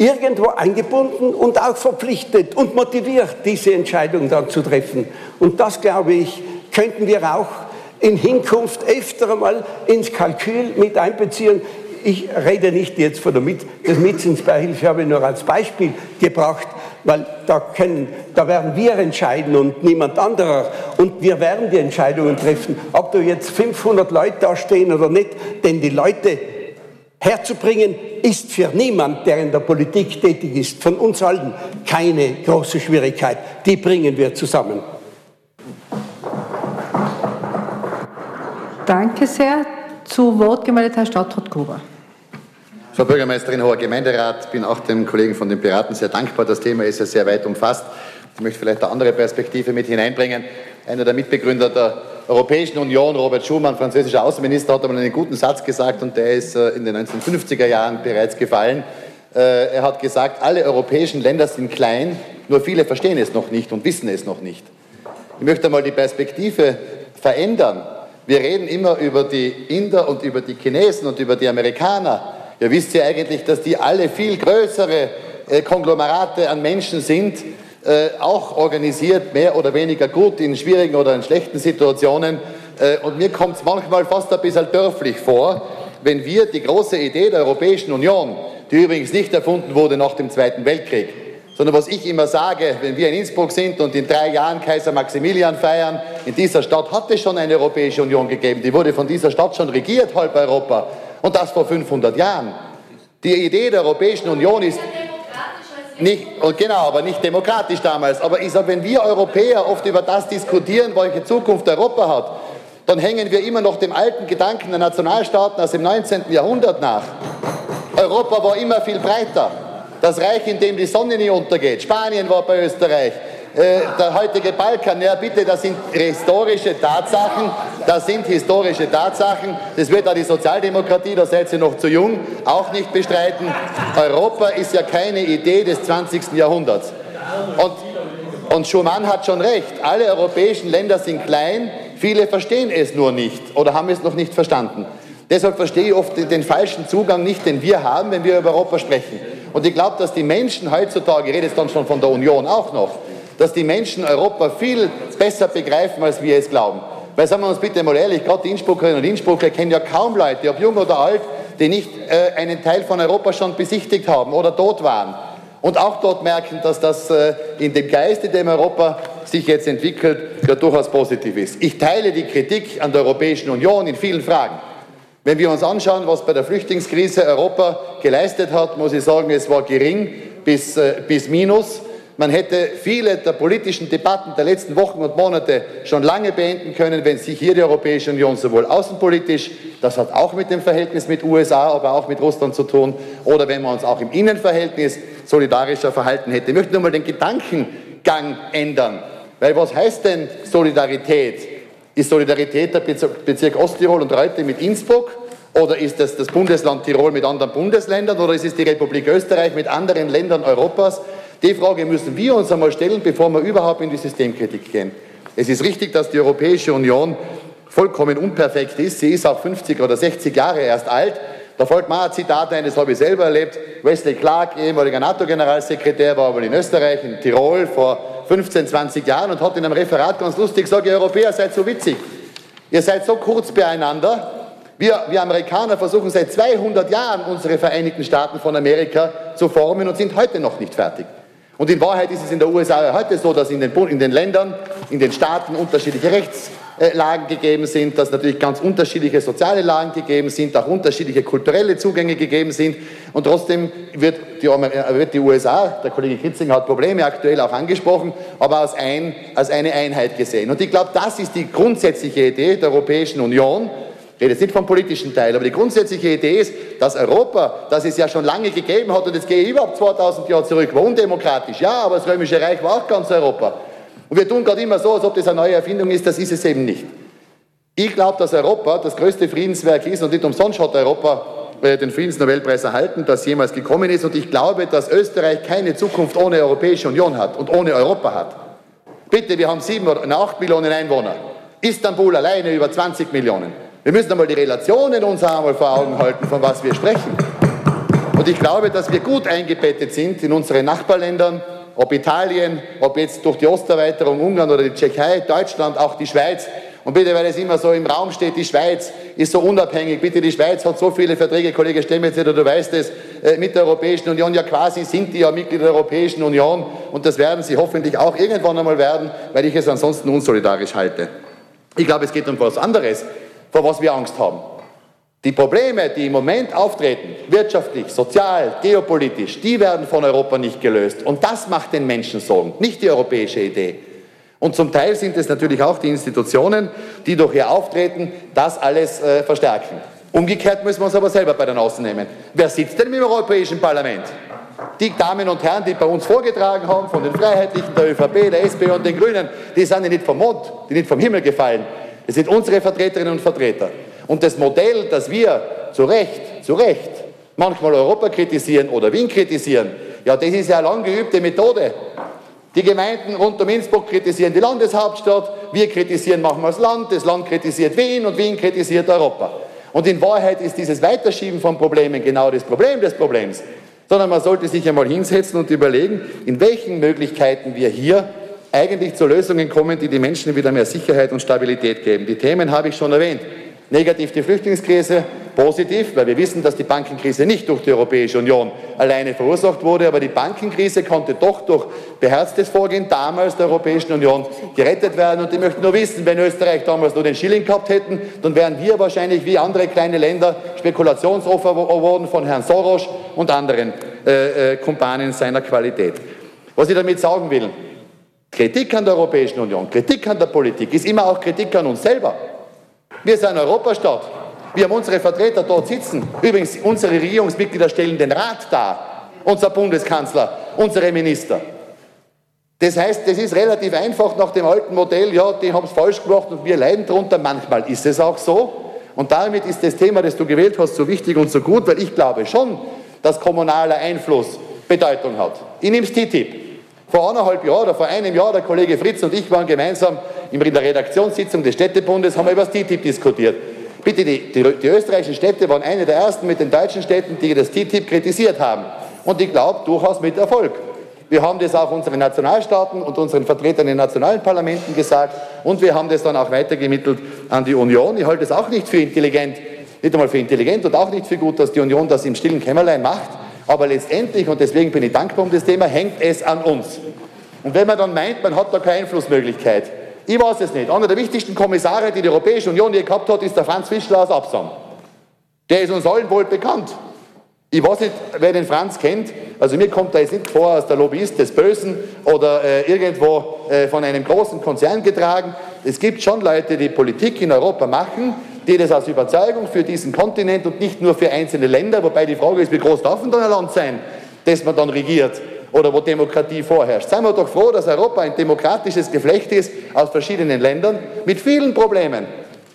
irgendwo eingebunden und auch verpflichtet und motiviert, diese Entscheidung dann zu treffen. Und das, glaube ich, könnten wir auch in Hinkunft öfter einmal ins Kalkül mit einbeziehen. Ich rede nicht jetzt von der Mit des Mitzinsbeihilfe, habe ich nur als Beispiel gebracht, weil da, können, da werden wir entscheiden und niemand anderer. Und wir werden die Entscheidungen treffen, ob da jetzt 500 Leute da stehen oder nicht. Denn die Leute herzubringen, ist für niemand, der in der Politik tätig ist, von uns allen keine große Schwierigkeit. Die bringen wir zusammen. Danke sehr. Zu Wort gemeldet Herr Stadtrat Gruber. Frau Bürgermeisterin, hoher Gemeinderat, bin auch dem Kollegen von den Piraten sehr dankbar. Das Thema ist ja sehr weit umfasst. Ich möchte vielleicht eine andere Perspektive mit hineinbringen. Einer der Mitbegründer der Europäischen Union, Robert Schumann, französischer Außenminister, hat einmal einen guten Satz gesagt und der ist äh, in den 1950er Jahren bereits gefallen. Äh, er hat gesagt, alle europäischen Länder sind klein, nur viele verstehen es noch nicht und wissen es noch nicht. Ich möchte einmal die Perspektive verändern. Wir reden immer über die Inder und über die Chinesen und über die Amerikaner. Ihr wisst ja eigentlich, dass die alle viel größere äh, Konglomerate an Menschen sind, äh, auch organisiert, mehr oder weniger gut in schwierigen oder in schlechten Situationen. Äh, und mir kommt es manchmal fast ein bisschen dörflich vor, wenn wir die große Idee der Europäischen Union, die übrigens nicht erfunden wurde nach dem Zweiten Weltkrieg, sondern was ich immer sage, wenn wir in Innsbruck sind und in drei Jahren Kaiser Maximilian feiern, in dieser Stadt hat es schon eine Europäische Union gegeben, die wurde von dieser Stadt schon regiert, halb Europa, und das vor 500 Jahren. Die Idee der Europäischen Union ist nicht, genau, aber nicht demokratisch damals. Aber ich sage, wenn wir Europäer oft über das diskutieren, welche Zukunft Europa hat, dann hängen wir immer noch dem alten Gedanken der Nationalstaaten aus dem 19. Jahrhundert nach. Europa war immer viel breiter. Das Reich, in dem die Sonne nie untergeht. Spanien war bei Österreich. Äh, der heutige Balkan, ja bitte, das sind historische Tatsachen, das sind historische Tatsachen, das wird auch die Sozialdemokratie, da seid ihr noch zu jung, auch nicht bestreiten. Europa ist ja keine Idee des 20. Jahrhunderts. Und, und Schumann hat schon recht, alle europäischen Länder sind klein, viele verstehen es nur nicht oder haben es noch nicht verstanden. Deshalb verstehe ich oft den falschen Zugang nicht, den wir haben, wenn wir über Europa sprechen. Und ich glaube, dass die Menschen heutzutage, ich rede jetzt dann schon von der Union auch noch, dass die Menschen Europa viel besser begreifen, als wir es glauben. Weil sagen wir uns bitte mal ehrlich, gerade die Innsbruckerinnen und Innsbrucker kennen ja kaum Leute, ob jung oder alt, die nicht äh, einen Teil von Europa schon besichtigt haben oder dort waren. Und auch dort merken, dass das äh, in dem Geist, in dem Europa sich jetzt entwickelt, ja durchaus positiv ist. Ich teile die Kritik an der Europäischen Union in vielen Fragen. Wenn wir uns anschauen, was bei der Flüchtlingskrise Europa geleistet hat, muss ich sagen, es war gering bis, äh, bis minus. Man hätte viele der politischen Debatten der letzten Wochen und Monate schon lange beenden können, wenn sich hier die Europäische Union sowohl außenpolitisch, das hat auch mit dem Verhältnis mit USA, aber auch mit Russland zu tun, oder wenn man uns auch im Innenverhältnis solidarischer verhalten hätte. Ich möchte nur mal den Gedankengang ändern. Weil was heißt denn Solidarität? Ist Solidarität der Bezirk Osttirol und Reute mit Innsbruck? Oder ist das das Bundesland Tirol mit anderen Bundesländern? Oder ist es die Republik Österreich mit anderen Ländern Europas? Die Frage müssen wir uns einmal stellen, bevor wir überhaupt in die Systemkritik gehen. Es ist richtig, dass die Europäische Union vollkommen unperfekt ist. Sie ist auch 50 oder 60 Jahre erst alt. Da fällt mir ein Zitat ein, das habe ich selber erlebt. Wesley Clark, ehemaliger NATO-Generalsekretär, war aber in Österreich, in Tirol vor 15, 20 Jahren und hat in einem Referat ganz lustig gesagt, ihr Europäer seid so witzig. Ihr seid so kurz beieinander, wir, wir Amerikaner versuchen seit 200 Jahren unsere Vereinigten Staaten von Amerika zu formen und sind heute noch nicht fertig. Und in Wahrheit ist es in der USA heute so, dass in den, in den Ländern, in den Staaten unterschiedliche Rechtslagen gegeben sind, dass natürlich ganz unterschiedliche soziale Lagen gegeben sind, auch unterschiedliche kulturelle Zugänge gegeben sind. Und trotzdem wird die, wird die USA, der Kollege Kritzinger hat Probleme aktuell auch angesprochen, aber als, ein, als eine Einheit gesehen. Und ich glaube, das ist die grundsätzliche Idee der Europäischen Union, ich rede jetzt nicht vom politischen Teil, aber die grundsätzliche Idee ist, dass Europa, das es ja schon lange gegeben hat, und jetzt gehe ich überhaupt 2000 Jahre zurück, war undemokratisch, ja, aber das Römische Reich war auch ganz Europa. Und wir tun gerade immer so, als ob das eine neue Erfindung ist, das ist es eben nicht. Ich glaube, dass Europa das größte Friedenswerk ist und nicht umsonst hat Europa äh, den Friedensnobelpreis erhalten, das jemals gekommen ist. Und ich glaube, dass Österreich keine Zukunft ohne Europäische Union hat und ohne Europa hat. Bitte, wir haben sieben oder acht Millionen Einwohner. Istanbul alleine über 20 Millionen. Wir müssen einmal die Relationen uns einmal vor Augen halten, von was wir sprechen. Und ich glaube, dass wir gut eingebettet sind in unsere Nachbarländern, ob Italien, ob jetzt durch die Osterweiterung Ungarn oder die Tschechei, Deutschland, auch die Schweiz. Und bitte, weil es immer so im Raum steht, die Schweiz ist so unabhängig. Bitte, die Schweiz hat so viele Verträge, Kollege Stemmetzer, du weißt es, äh, mit der Europäischen Union. Ja, quasi sind die ja Mitglied der Europäischen Union. Und das werden sie hoffentlich auch irgendwann einmal werden, weil ich es ansonsten unsolidarisch halte. Ich glaube, es geht um was anderes vor was wir Angst haben. Die Probleme, die im Moment auftreten, wirtschaftlich, sozial, geopolitisch, die werden von Europa nicht gelöst. Und das macht den Menschen Sorgen, nicht die europäische Idee. Und zum Teil sind es natürlich auch die Institutionen, die durch ihr Auftreten das alles äh, verstärken. Umgekehrt müssen wir uns aber selber bei den Außen nehmen. Wer sitzt denn im Europäischen Parlament? Die Damen und Herren, die bei uns vorgetragen haben, von den Freiheitlichen, der ÖVP, der SP und den Grünen, die sind nicht vom Mond, die nicht vom Himmel gefallen. Es sind unsere Vertreterinnen und Vertreter. Und das Modell, das wir zu Recht, zu Recht manchmal Europa kritisieren oder Wien kritisieren, ja, das ist ja eine lang geübte Methode. Die Gemeinden rund um Innsbruck kritisieren die Landeshauptstadt, wir kritisieren manchmal das Land, das Land kritisiert Wien und Wien kritisiert Europa. Und in Wahrheit ist dieses Weiterschieben von Problemen genau das Problem des Problems. Sondern man sollte sich einmal hinsetzen und überlegen, in welchen Möglichkeiten wir hier eigentlich zu Lösungen kommen, die den Menschen wieder mehr Sicherheit und Stabilität geben. Die Themen habe ich schon erwähnt. Negativ die Flüchtlingskrise, positiv, weil wir wissen, dass die Bankenkrise nicht durch die Europäische Union alleine verursacht wurde, aber die Bankenkrise konnte doch durch beherztes Vorgehen damals der Europäischen Union gerettet werden. Und ich möchte nur wissen, wenn Österreich damals nur den Schilling gehabt hätten, dann wären wir wahrscheinlich wie andere kleine Länder Spekulationsopfer geworden von Herrn Soros und anderen äh, äh, Kumpanen seiner Qualität. Was ich damit sagen will, Kritik an der Europäischen Union, Kritik an der Politik ist immer auch Kritik an uns selber. Wir sind Europastaat. Wir haben unsere Vertreter dort sitzen. Übrigens, unsere Regierungsmitglieder stellen den Rat dar. Unser Bundeskanzler, unsere Minister. Das heißt, das ist relativ einfach nach dem alten Modell, ja, die haben es falsch gemacht und wir leiden darunter. Manchmal ist es auch so. Und damit ist das Thema, das du gewählt hast, so wichtig und so gut, weil ich glaube schon, dass kommunaler Einfluss Bedeutung hat. Ich nehme TTIP. Vor anderthalb Jahren oder vor einem Jahr, der Kollege Fritz und ich waren gemeinsam in der Redaktionssitzung des Städtebundes, haben wir über das TTIP diskutiert. Bitte, die, die, die österreichischen Städte waren eine der ersten mit den deutschen Städten, die das TTIP kritisiert haben. Und ich glaube, durchaus mit Erfolg. Wir haben das auch unseren Nationalstaaten und unseren Vertretern in den nationalen Parlamenten gesagt und wir haben das dann auch weitergemittelt an die Union. Ich halte es auch nicht für intelligent, nicht einmal für intelligent und auch nicht für gut, dass die Union das im stillen Kämmerlein macht. Aber letztendlich, und deswegen bin ich dankbar um das Thema, hängt es an uns. Und wenn man dann meint, man hat da keine Einflussmöglichkeit, ich weiß es nicht. Einer der wichtigsten Kommissare, die die Europäische Union je gehabt hat, ist der Franz Fischler aus Absam. Der ist uns allen wohl bekannt. Ich weiß nicht, wer den Franz kennt. Also mir kommt er jetzt nicht vor als der Lobbyist des Bösen oder äh, irgendwo äh, von einem großen Konzern getragen. Es gibt schon Leute, die Politik in Europa machen, die das aus Überzeugung für diesen Kontinent und nicht nur für einzelne Länder, wobei die Frage ist, wie groß darf denn ein Land sein, das man dann regiert, oder wo Demokratie vorherrscht. Seien wir doch froh, dass Europa ein demokratisches Geflecht ist aus verschiedenen Ländern mit vielen Problemen.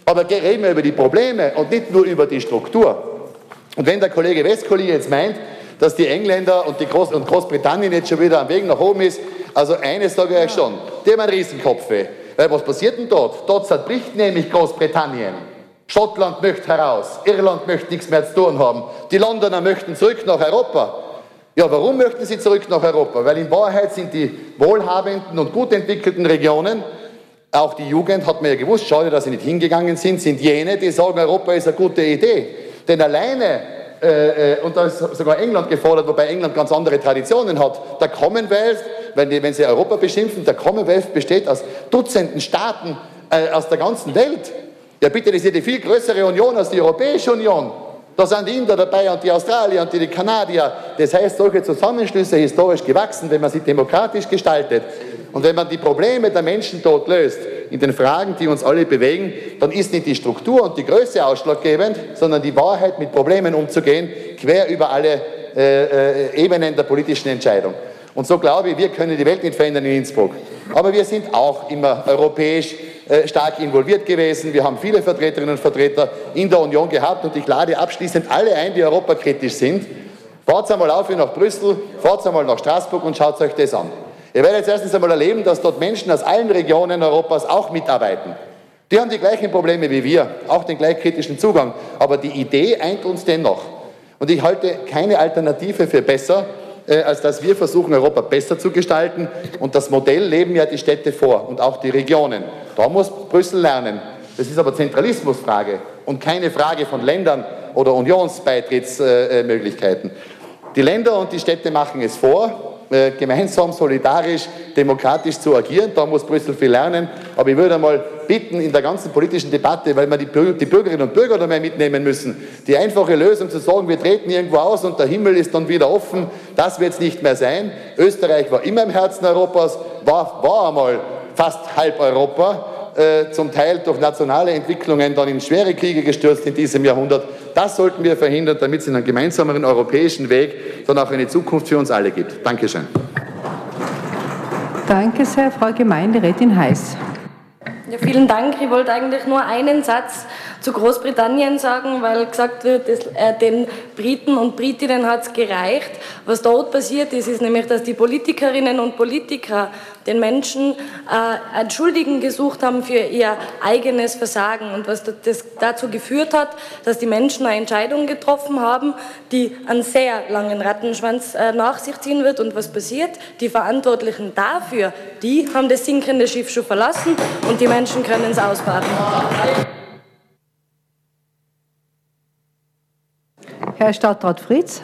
Aber reden wir über die Probleme und nicht nur über die Struktur. Und wenn der Kollege Westkolli jetzt meint, dass die Engländer und, die Groß und Großbritannien jetzt schon wieder am Weg nach oben ist, also eines sage ich euch schon, die haben einen Riesenkopfweh. Weil was passiert denn dort? Dort zerbricht nämlich Großbritannien. Schottland möchte heraus, Irland möchte nichts mehr zu tun haben, die Londoner möchten zurück nach Europa. Ja, warum möchten sie zurück nach Europa? Weil in Wahrheit sind die wohlhabenden und gut entwickelten Regionen, auch die Jugend hat man ja gewusst, schade, dass sie nicht hingegangen sind, sind jene, die sagen, Europa ist eine gute Idee. Denn alleine, äh, äh und da ist sogar England gefordert, wobei England ganz andere Traditionen hat, der Commonwealth, wenn, die, wenn sie Europa beschimpfen, der Commonwealth besteht aus Dutzenden Staaten äh, aus der ganzen Welt. Ja bitte, das ist die viel größere Union als die Europäische Union. Da sind die Inder dabei und die Australier und die Kanadier. Das heißt, solche Zusammenschlüsse historisch gewachsen, wenn man sie demokratisch gestaltet und wenn man die Probleme der Menschen dort löst, in den Fragen, die uns alle bewegen, dann ist nicht die Struktur und die Größe ausschlaggebend, sondern die Wahrheit, mit Problemen umzugehen, quer über alle äh, äh, Ebenen der politischen Entscheidung. Und so glaube ich, wir können die Welt nicht verändern in Innsbruck. Aber wir sind auch immer europäisch äh, stark involviert gewesen. Wir haben viele Vertreterinnen und Vertreter in der Union gehabt und ich lade abschließend alle ein, die europakritisch sind. Fahrt einmal auf nach Brüssel, fahrt einmal nach Straßburg und schaut euch das an. Ihr werdet jetzt erstens einmal erleben, dass dort Menschen aus allen Regionen Europas auch mitarbeiten. Die haben die gleichen Probleme wie wir, auch den gleich kritischen Zugang. Aber die Idee eint uns dennoch. Und ich halte keine Alternative für besser, als dass wir versuchen, Europa besser zu gestalten. Und das Modell leben ja die Städte vor und auch die Regionen. Da muss Brüssel lernen. Das ist aber Zentralismusfrage und keine Frage von Ländern oder Unionsbeitrittsmöglichkeiten. Die Länder und die Städte machen es vor, äh, gemeinsam, solidarisch, demokratisch zu agieren. Da muss Brüssel viel lernen. Aber ich würde einmal bitten, in der ganzen politischen Debatte, weil wir die, Bürgerinnen und Bürger da mehr mitnehmen müssen, die einfache Lösung zu sagen, wir treten irgendwo aus und der Himmel ist dann wieder offen, das wird es nicht mehr sein. Österreich war immer im Herzen Europas, war, war einmal fast halb Europa, äh, zum Teil durch nationale Entwicklungen dann in schwere Kriege gestürzt in diesem Jahrhundert. Das sollten wir verhindern, damit es einen gemeinsameren europäischen Weg dann auch eine Zukunft für uns alle gibt. Dankeschön. Danke sehr, Frau Gemeinderätin Heiß. Ja, vielen Dank. Ich wollte eigentlich nur einen Satz zu Großbritannien sagen, weil gesagt wird, dass, äh, den Briten und Britinnen hat es gereicht. Was dort passiert ist, ist nämlich, dass die Politikerinnen und Politiker den Menschen äh, Entschuldigen gesucht haben für ihr eigenes Versagen und was das dazu geführt hat, dass die Menschen eine Entscheidung getroffen haben, die einen sehr langen Rattenschwanz äh, nach sich ziehen wird. Und was passiert? Die Verantwortlichen dafür, die haben das sinkende Schiff schon verlassen und die Menschen können es ausbaden. Herr Stadtrat Fritz.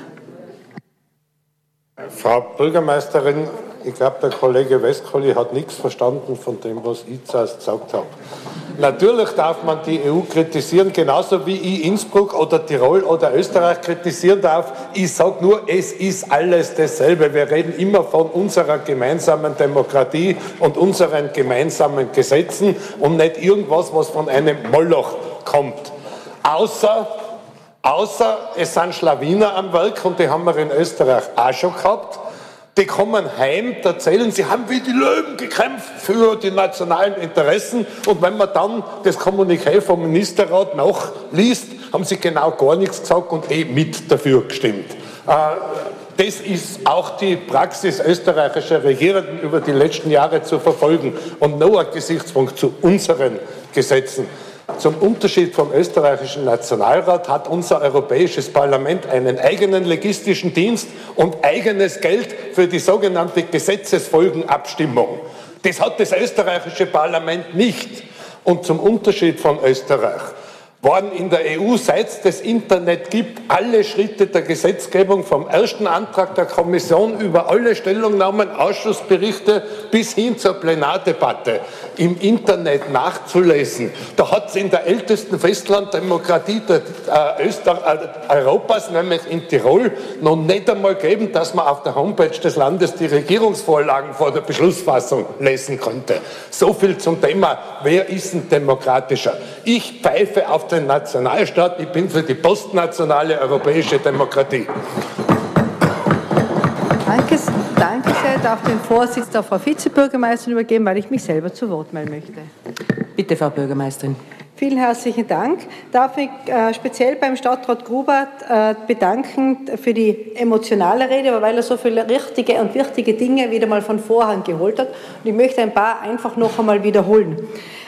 Frau Bürgermeisterin, ich glaube, der Kollege Westkolli hat nichts verstanden von dem, was ich zuerst gesagt habe. Natürlich darf man die EU kritisieren, genauso wie ich Innsbruck oder Tirol oder Österreich kritisieren darf. Ich sage nur, es ist alles dasselbe. Wir reden immer von unserer gemeinsamen Demokratie und unseren gemeinsamen Gesetzen und nicht irgendwas, was von einem Moloch kommt. Außer Außer es sind Schlawiner am Werk und die haben wir in Österreich auch schon gehabt. Die kommen heim, erzählen, sie haben wie die Löwen gekämpft für die nationalen Interessen. Und wenn man dann das Kommuniqué vom Ministerrat nachliest, haben sie genau gar nichts gesagt und eh mit dafür gestimmt. Äh, das ist auch die Praxis österreichischer Regierenden über die letzten Jahre zu verfolgen und nur ein Gesichtspunkt zu unseren Gesetzen. Zum Unterschied vom österreichischen Nationalrat hat unser Europäisches Parlament einen eigenen legistischen Dienst und eigenes Geld für die sogenannte Gesetzesfolgenabstimmung. Das hat das österreichische Parlament nicht. Und zum Unterschied von Österreich waren in der EU, seit es das Internet gibt, alle Schritte der Gesetzgebung vom ersten Antrag der Kommission über alle Stellungnahmen, Ausschussberichte bis hin zur Plenardebatte im Internet nachzulesen. Da hat es in der ältesten Festlanddemokratie der, äh, äh, Europas, nämlich in Tirol, noch nicht einmal gegeben, dass man auf der Homepage des Landes die Regierungsvorlagen vor der Beschlussfassung lesen konnte. So viel zum Thema, wer ist ein demokratischer? Ich pfeife auf den Nationalstaat, ich bin für die postnationale europäische Demokratie. Danke, danke darf den Vorsitz der Frau Vizebürgermeisterin übergeben, weil ich mich selber zu Wort melden möchte. Bitte, Frau Bürgermeisterin. Vielen herzlichen Dank. Darf ich äh, speziell beim Stadtrat Grubert äh, bedanken für die emotionale Rede, weil er so viele richtige und wichtige Dinge wieder mal von Vorhang geholt hat. Und ich möchte ein paar einfach noch einmal wiederholen.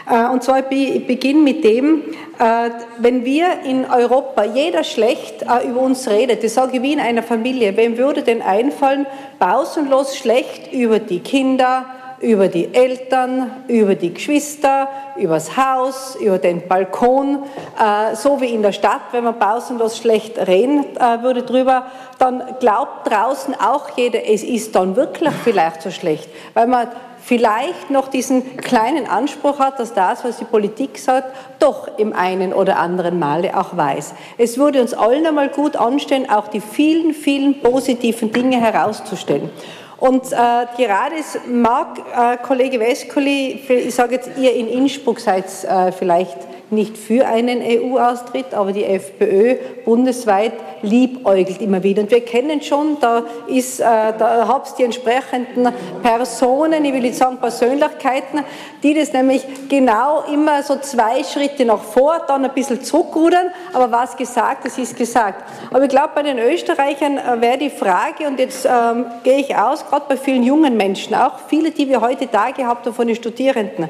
Äh, und zwar ich beginne mit dem, äh, wenn wir in Europa jeder schlecht äh, über uns redet, das sage ich wie in einer Familie, wem würde denn einfallen, pausenlos schlecht über die Kinder, über die Eltern, über die Geschwister, über das Haus, über den Balkon, äh, so wie in der Stadt, wenn man pausenlos schlecht reden äh, würde drüber, dann glaubt draußen auch jeder, es ist dann wirklich vielleicht so schlecht, weil man vielleicht noch diesen kleinen Anspruch hat, dass das, was die Politik sagt, doch im einen oder anderen Male auch weiß. Es würde uns allen einmal gut anstehen, auch die vielen, vielen positiven Dinge herauszustellen. Und äh, gerade mag äh, Kollege Weskoli, ich sage jetzt, ihr in Innsbruck seid äh, vielleicht nicht für einen EU-Austritt, aber die FPÖ bundesweit liebäugelt immer wieder. Und wir kennen schon, da, ist, äh, da habt ihr die entsprechenden Personen, ich will nicht sagen Persönlichkeiten, die das nämlich genau immer so zwei Schritte nach vor, dann ein bisschen zurückrudern, aber was gesagt ist, ist gesagt. Aber ich glaube, bei den Österreichern äh, wäre die Frage, und jetzt ähm, gehe ich aus, gerade bei vielen jungen Menschen, auch viele, die wir heute da gehabt haben von den Studierenden, äh,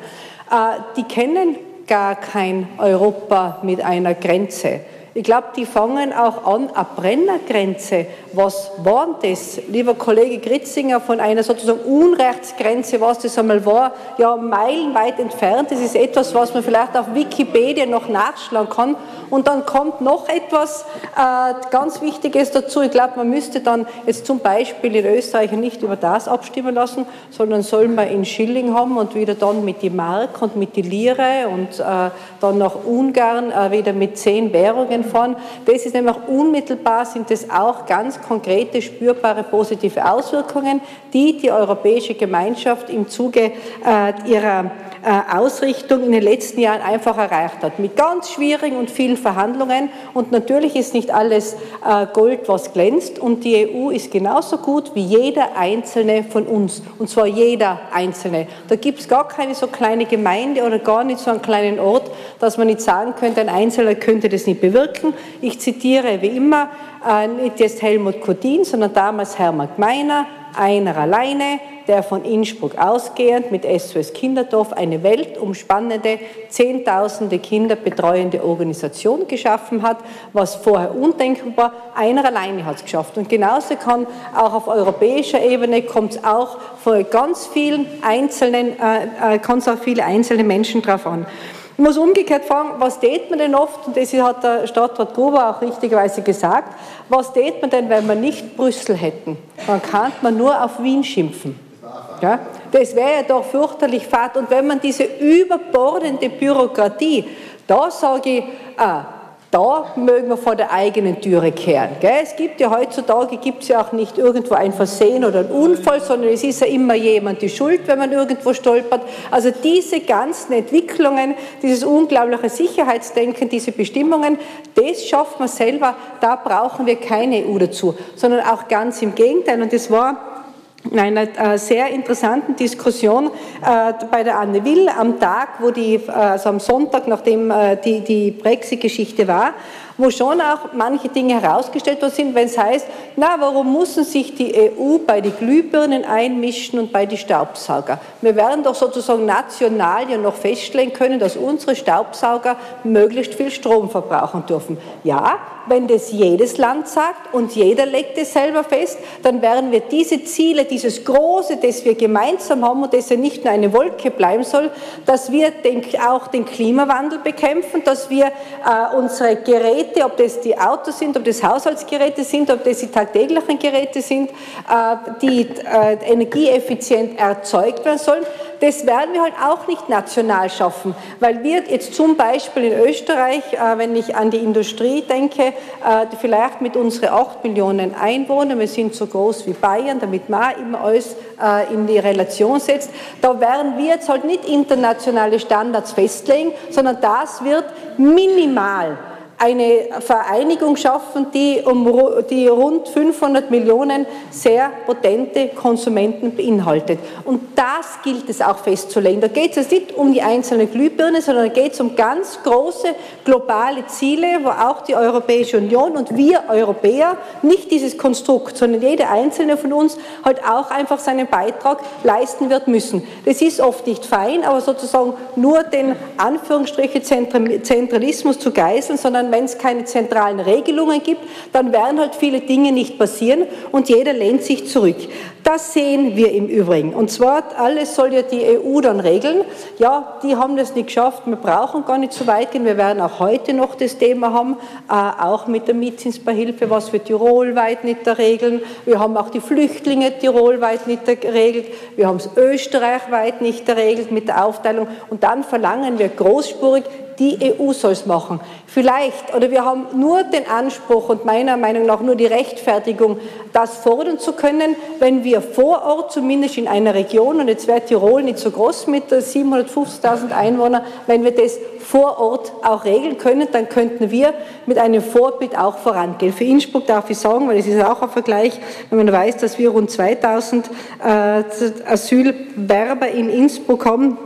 die kennen gar kein Europa mit einer Grenze. Ich glaube, die fangen auch an, eine Brennergrenze. Was war das, lieber Kollege Gritzinger, von einer sozusagen Unrechtsgrenze, was das einmal war, ja, meilenweit entfernt. Das ist etwas, was man vielleicht auf Wikipedia noch nachschlagen kann. Und dann kommt noch etwas äh, ganz Wichtiges dazu. Ich glaube, man müsste dann jetzt zum Beispiel in Österreich nicht über das abstimmen lassen, sondern soll man in Schilling haben und wieder dann mit die Mark und mit die Lire und äh, dann nach Ungarn äh, wieder mit zehn Währungen fahren. Das ist nämlich unmittelbar, sind das auch ganz konkrete, spürbare positive Auswirkungen, die die Europäische Gemeinschaft im Zuge äh, ihrer äh, Ausrichtung in den letzten Jahren einfach erreicht hat. Mit ganz schwierigen und vielen Verhandlungen. Und natürlich ist nicht alles äh, Gold, was glänzt. Und die EU ist genauso gut wie jeder einzelne von uns. Und zwar jeder einzelne. Da gibt es gar keine so kleine Gemeinde oder gar nicht so einen kleinen Ort, dass man nicht sagen könnte, ein Einzelner könnte das nicht bewirken. Ich zitiere wie immer äh, nicht jetzt Helmut Kodin, sondern damals Hermann Gmeiner, einer alleine, der von Innsbruck ausgehend mit SOS Kinderdorf eine weltumspannende, zehntausende Kinder betreuende Organisation geschaffen hat, was vorher undenkbar. Einer alleine hat es geschafft. Und genauso kann auch auf europäischer Ebene kommt es auch von ganz vielen einzelnen, äh, äh, viele einzelne Menschen drauf an. Ich muss umgekehrt fragen, was tät man denn oft, und das hat der Stadtrat Gruber auch richtigerweise gesagt, was tät man denn, wenn wir nicht Brüssel hätten? Dann kann man nur auf Wien schimpfen. Ja? Das wäre ja doch fürchterlich fad. Und wenn man diese überbordende Bürokratie, da sage ich, ah, da mögen wir vor der eigenen Türe kehren. Gell? Es gibt ja heutzutage, gibt es ja auch nicht irgendwo ein Versehen oder ein Unfall, sondern es ist ja immer jemand die Schuld, wenn man irgendwo stolpert. Also diese ganzen Entwicklungen, dieses unglaubliche Sicherheitsdenken, diese Bestimmungen, das schafft man selber, da brauchen wir keine EU dazu, sondern auch ganz im Gegenteil. Und das war in einer äh, sehr interessanten Diskussion äh, bei der Anne Will am Tag, wo die, also am Sonntag, nachdem äh, die, die Brexit-Geschichte war, wo schon auch manche Dinge herausgestellt worden sind, wenn es heißt, na, warum müssen sich die EU bei den Glühbirnen einmischen und bei den Staubsauger? Wir werden doch sozusagen national ja noch feststellen können, dass unsere Staubsauger möglichst viel Strom verbrauchen dürfen. Ja, wenn das jedes Land sagt und jeder legt es selber fest, dann werden wir diese Ziele, dieses Große, das wir gemeinsam haben und das ja nicht nur eine Wolke bleiben soll, dass wir den, auch den Klimawandel bekämpfen, dass wir äh, unsere Geräte, ob das die Autos sind, ob das Haushaltsgeräte sind, ob das die tagtäglichen Geräte sind, äh, die äh, energieeffizient erzeugt werden sollen, das werden wir halt auch nicht national schaffen, weil wir jetzt zum Beispiel in Österreich, äh, wenn ich an die Industrie denke, äh, vielleicht mit unseren 8 Millionen Einwohnern, wir sind so groß wie Bayern, damit man immer alles äh, in die Relation setzt, da werden wir jetzt halt nicht internationale Standards festlegen, sondern das wird minimal eine Vereinigung schaffen, die, um, die rund 500 Millionen sehr potente Konsumenten beinhaltet. Und das gilt es auch festzulegen. Da geht es nicht um die einzelne Glühbirne, sondern da geht es um ganz große globale Ziele, wo auch die Europäische Union und wir Europäer, nicht dieses Konstrukt, sondern jeder einzelne von uns halt auch einfach seinen Beitrag leisten wird müssen. Das ist oft nicht fein, aber sozusagen nur den Anführungsstriche Zentralismus zu geißeln, sondern wenn es keine zentralen Regelungen gibt, dann werden halt viele Dinge nicht passieren und jeder lehnt sich zurück. Das sehen wir im Übrigen. Und zwar, alles soll ja die EU dann regeln. Ja, die haben das nicht geschafft. Wir brauchen gar nicht so weit gehen. Wir werden auch heute noch das Thema haben, äh, auch mit der Mietzinsbeihilfe, was wir tirolweit nicht regeln. Wir haben auch die Flüchtlinge tirolweit nicht geregelt. Wir haben es österreichweit nicht geregelt mit der Aufteilung. Und dann verlangen wir großspurig, die EU soll es machen. Vielleicht, oder wir haben nur den Anspruch und meiner Meinung nach nur die Rechtfertigung, das fordern zu können, wenn wir vor Ort, zumindest in einer Region, und jetzt wäre Tirol nicht so groß mit 750.000 Einwohnern, wenn wir das vor Ort auch regeln können, dann könnten wir mit einem Vorbild auch vorangehen. Für Innsbruck darf ich sagen, weil es ist auch ein Vergleich, wenn man weiß, dass wir rund 2000 äh, Asylwerber in Innsbruck haben,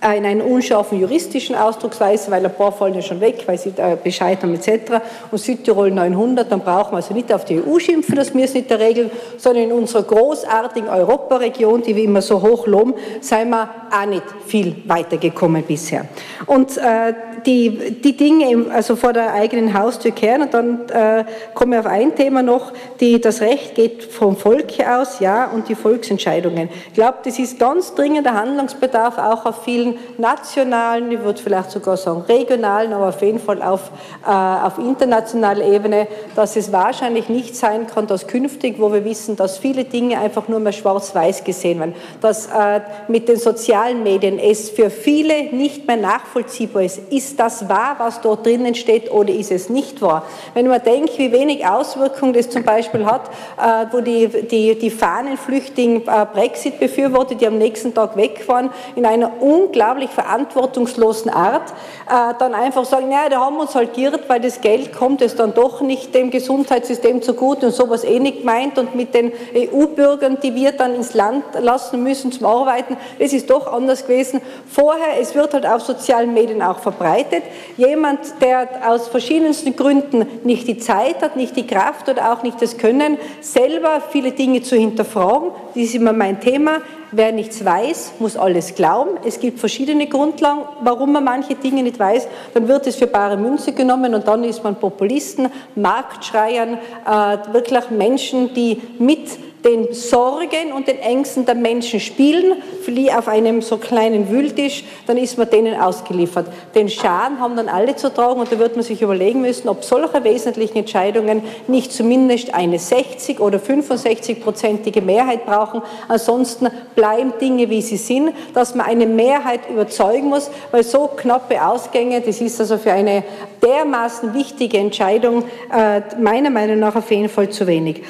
in einer unscharfen juristischen Ausdrucksweise, weil ein paar fallen ja schon weg, weil sie Bescheid haben etc. Und Südtirol 900, dann brauchen wir also nicht auf die EU schimpfen, dass wir es nicht regeln, sondern in unserer großartigen Europaregion, die wir immer so hoch loben, seien wir auch nicht viel weitergekommen bisher. Und äh, die, die Dinge also vor der eigenen Haustür kehren und dann äh, komme ich auf ein Thema noch, die, das Recht geht vom Volk aus, ja, und die Volksentscheidungen. Ich glaube, das ist ganz dringender Handlungsbedarf auch auf vielen nationalen, ich würde vielleicht sogar sagen regionalen, aber auf jeden Fall auf, äh, auf internationaler Ebene, dass es wahrscheinlich nicht sein kann, dass künftig, wo wir wissen, dass viele Dinge einfach nur mehr schwarz-weiß gesehen werden, dass äh, mit den sozialen Medien es für viele nicht mehr nachvollziehbar ist, ist das wahr, was dort drinnen steht, oder ist es nicht wahr? Wenn man denkt, wie wenig Auswirkungen das zum Beispiel hat, äh, wo die, die, die Fahnenflüchtlinge äh, Brexit befürwortet, die am nächsten Tag wegfahren, in einer unglaublich verantwortungslosen Art, äh, dann einfach sagen, naja, da haben wir uns halt geirrt, weil das Geld kommt es dann doch nicht dem Gesundheitssystem zugute und sowas eh nicht meint und mit den EU-Bürgern, die wir dann ins Land lassen müssen zum Arbeiten, das ist doch anders gewesen. Vorher, es wird halt auf sozialen Medien auch verbreitet. Jemand, der aus verschiedensten Gründen nicht die Zeit hat, nicht die Kraft oder auch nicht das Können, selber viele Dinge zu hinterfragen, das ist immer mein Thema, Wer nichts weiß, muss alles glauben. Es gibt verschiedene Grundlagen, warum man manche Dinge nicht weiß. Dann wird es für bare Münze genommen und dann ist man Populisten, Marktschreiern, äh, wirklich Menschen, die mit den Sorgen und den Ängsten der Menschen spielen, wie auf einem so kleinen Wühltisch, dann ist man denen ausgeliefert. Den Schaden haben dann alle zu tragen und da wird man sich überlegen müssen, ob solche wesentlichen Entscheidungen nicht zumindest eine 60 oder 65-prozentige Mehrheit brauchen. Ansonsten bleiben Dinge, wie sie sind, dass man eine Mehrheit überzeugen muss, weil so knappe Ausgänge, das ist also für eine dermaßen wichtige Entscheidung äh, meiner Meinung nach auf jeden Fall zu wenig.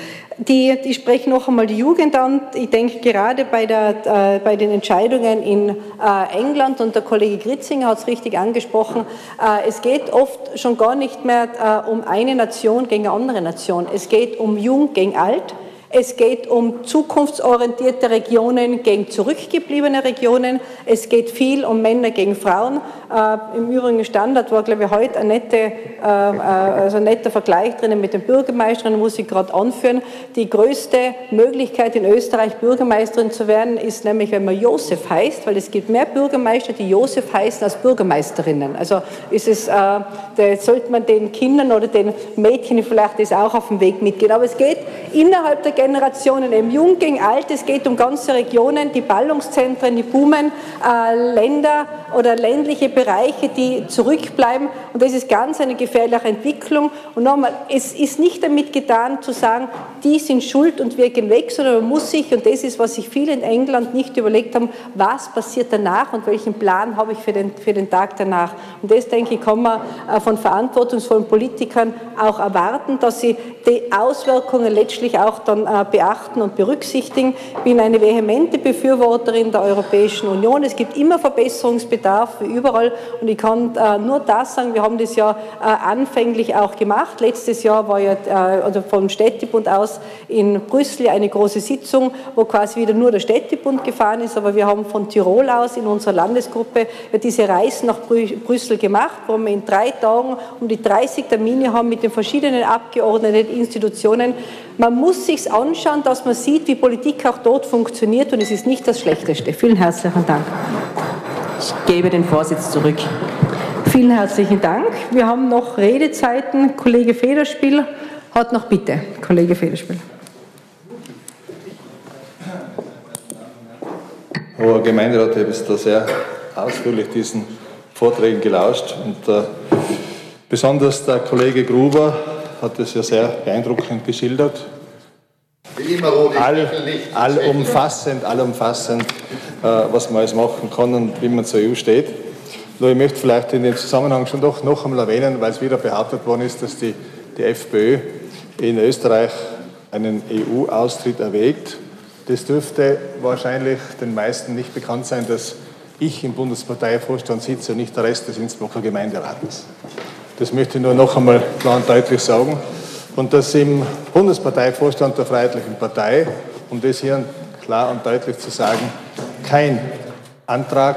Die, die sprechen noch einmal die Jugend an. Ich denke gerade bei, der, äh, bei den Entscheidungen in äh, England und der Kollege Gritzinger hat es richtig angesprochen. Äh, es geht oft schon gar nicht mehr äh, um eine Nation gegen eine andere Nation. Es geht um Jung gegen Alt. Es geht um zukunftsorientierte Regionen gegen zurückgebliebene Regionen. Es geht viel um Männer gegen Frauen. Äh, Im Übrigen Standard war, glaube ich, heute ein, nette, äh, äh, also ein netter Vergleich drinnen mit den Bürgermeisterinnen, muss ich gerade anführen. Die größte Möglichkeit in Österreich Bürgermeisterin zu werden, ist nämlich, wenn man Josef heißt, weil es gibt mehr Bürgermeister, die Josef heißen, als Bürgermeisterinnen. Also ist es, äh, sollte man den Kindern oder den Mädchen vielleicht das auch auf den Weg mitgehen. Aber es geht innerhalb der Generationen, eben jung gegen alt, es geht um ganze Regionen, die Ballungszentren, die boomen, äh, Länder oder ländliche Bereiche, die zurückbleiben. Und das ist ganz eine gefährliche Entwicklung. Und nochmal, es ist nicht damit getan zu sagen, die sind schuld und wir gehen weg, sondern man muss sich, und das ist, was sich viele in England nicht überlegt haben, was passiert danach und welchen Plan habe ich für den, für den Tag danach. Und das, denke ich, kann man äh, von verantwortungsvollen Politikern auch erwarten, dass sie die Auswirkungen letztlich auch dann äh, beachten und berücksichtigen. Ich bin eine vehemente Befürworterin der Europäischen Union. Es gibt immer Verbesserungsbedarf, wie überall. Und ich kann äh, nur das sagen, wir haben das ja anfänglich auch gemacht. Letztes Jahr war ja also vom Städtebund aus in Brüssel eine große Sitzung, wo quasi wieder nur der Städtebund gefahren ist, aber wir haben von Tirol aus in unserer Landesgruppe diese Reisen nach Brüssel gemacht, wo wir in drei Tagen um die 30 Termine haben mit den verschiedenen Abgeordneten, Institutionen. Man muss sich anschauen, dass man sieht, wie Politik auch dort funktioniert und es ist nicht das Schlechteste. Vielen herzlichen Dank. Ich gebe den Vorsitz zurück. Vielen herzlichen Dank. Wir haben noch Redezeiten. Kollege Federspiel hat noch bitte. Kollege Federspiel. Hoher Gemeinderat, ich habe da sehr ausführlich diesen Vorträgen gelauscht und äh, besonders der Kollege Gruber hat es ja sehr beeindruckend geschildert. All, allumfassend, allumfassend, äh, was man alles machen kann und wie man zur EU steht. Nur ich möchte vielleicht in dem Zusammenhang schon doch noch einmal erwähnen, weil es wieder behauptet worden ist, dass die, die FPÖ in Österreich einen EU-Austritt erwägt. Das dürfte wahrscheinlich den meisten nicht bekannt sein, dass ich im Bundesparteivorstand sitze und nicht der Rest des Innsbrucker Gemeinderates. Das möchte ich nur noch einmal klar und deutlich sagen. Und dass im Bundesparteivorstand der Freiheitlichen Partei, um das hier klar und deutlich zu sagen, kein Antrag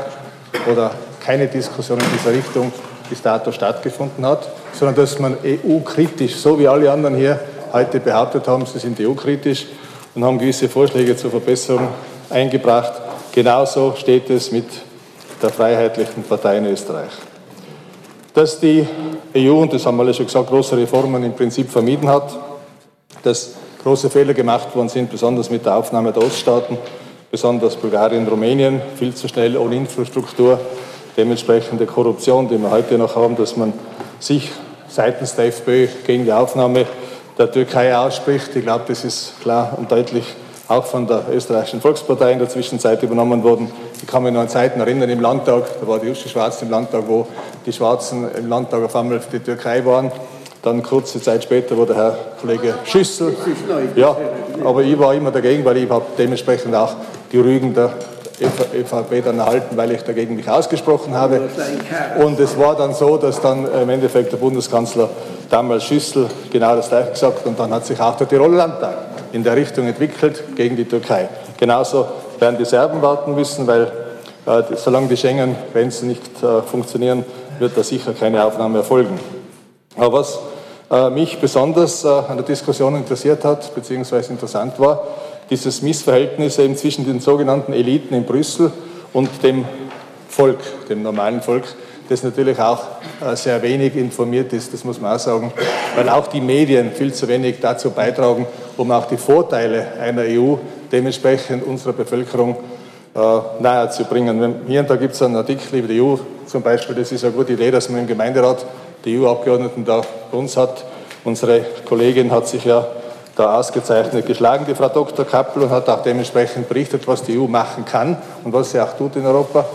oder keine Diskussion in dieser Richtung bis dato stattgefunden hat, sondern dass man EU-kritisch, so wie alle anderen hier heute behauptet haben, sie sind EU-kritisch und haben gewisse Vorschläge zur Verbesserung eingebracht. Genauso steht es mit der Freiheitlichen Partei in Österreich. Dass die EU, und das haben wir alle schon gesagt, große Reformen im Prinzip vermieden hat, dass große Fehler gemacht worden sind, besonders mit der Aufnahme der Oststaaten, besonders Bulgarien, Rumänien, viel zu schnell ohne Infrastruktur, dementsprechende Korruption, die wir heute noch haben, dass man sich seitens der FPÖ gegen die Aufnahme der Türkei ausspricht. Ich glaube, das ist klar und deutlich auch von der österreichischen Volkspartei in der Zwischenzeit übernommen worden. Ich kann mich noch an Zeiten erinnern im Landtag, da war die Jussi Schwarz im Landtag, wo die Schwarzen im Landtag auf einmal die Türkei waren. Dann kurze Zeit später wurde Herr Kollege Schüssel. Ja, aber ich war immer dagegen, weil ich habe dementsprechend auch die Rügen der ÖVP dann erhalten, weil ich dagegen mich ausgesprochen habe. Und es war dann so, dass dann im Endeffekt der Bundeskanzler damals Schüssel genau das gleiche gesagt hat und dann hat sich auch der Tiroler Landtag in der Richtung entwickelt gegen die Türkei. Genauso werden die Serben warten müssen, weil äh, solange die Schengen-Grenzen nicht äh, funktionieren, wird da sicher keine Aufnahme erfolgen. Aber was äh, mich besonders äh, an der Diskussion interessiert hat, beziehungsweise interessant war, dieses Missverhältnis eben zwischen den sogenannten Eliten in Brüssel und dem Volk, dem normalen Volk, das natürlich auch äh, sehr wenig informiert ist, das muss man auch sagen, weil auch die Medien viel zu wenig dazu beitragen, um auch die Vorteile einer EU dementsprechend unserer Bevölkerung äh, nahe zu bringen. Hier und da gibt es einen Artikel über die EU zum Beispiel, das ist eine gute Idee, dass man im Gemeinderat die EU-Abgeordneten da bei uns hat. Unsere Kollegin hat sich ja da ausgezeichnet geschlagen, die Frau Dr. Kappel, und hat auch dementsprechend berichtet, was die EU machen kann und was sie auch tut in Europa,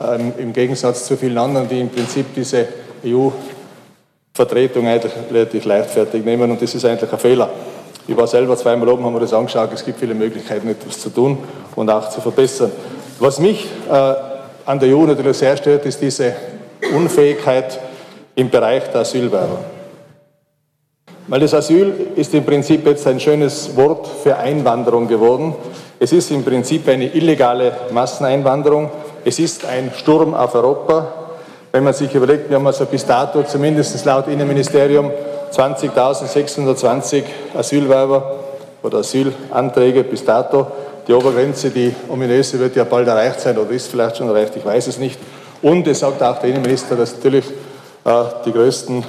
ähm, im Gegensatz zu vielen anderen, die im Prinzip diese EU-Vertretung eigentlich relativ leichtfertig nehmen und das ist eigentlich ein Fehler. Ich war selber zweimal oben, haben wir das angeschaut, es gibt viele Möglichkeiten, etwas zu tun und auch zu verbessern. Was mich äh, an der EU natürlich sehr stört, ist diese Unfähigkeit im Bereich der Asylwerber. Weil das Asyl ist im Prinzip jetzt ein schönes Wort für Einwanderung geworden. Es ist im Prinzip eine illegale Masseneinwanderung. Es ist ein Sturm auf Europa. Wenn man sich überlegt, wir haben also bis dato zumindest laut Innenministerium 20.620 Asylwerber oder Asylanträge bis dato. Die Obergrenze, die ominöse, wird ja bald erreicht sein oder ist vielleicht schon erreicht, ich weiß es nicht. Und es sagt auch der Innenminister, dass natürlich äh, die größten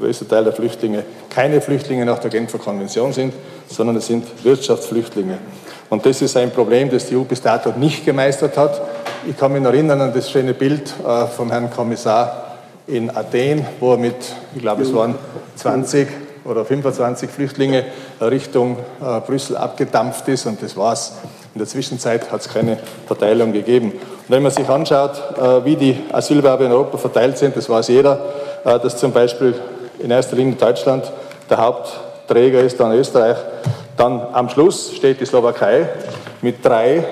größte Teil der Flüchtlinge keine Flüchtlinge nach der Genfer Konvention sind, sondern es sind Wirtschaftsflüchtlinge. Und das ist ein Problem, das die EU bis dato nicht gemeistert hat. Ich kann mich erinnern an das schöne Bild äh, vom Herrn Kommissar in Athen, wo er mit, ich glaube es waren 20 oder 25 Flüchtlinge Richtung äh, Brüssel abgedampft ist und das war's. In der Zwischenzeit hat es keine Verteilung gegeben. Und wenn man sich anschaut, äh, wie die Asylwerbe in Europa verteilt sind, das weiß jeder, dass zum Beispiel in erster Linie Deutschland der Hauptträger ist, dann Österreich. Dann am Schluss steht die Slowakei mit drei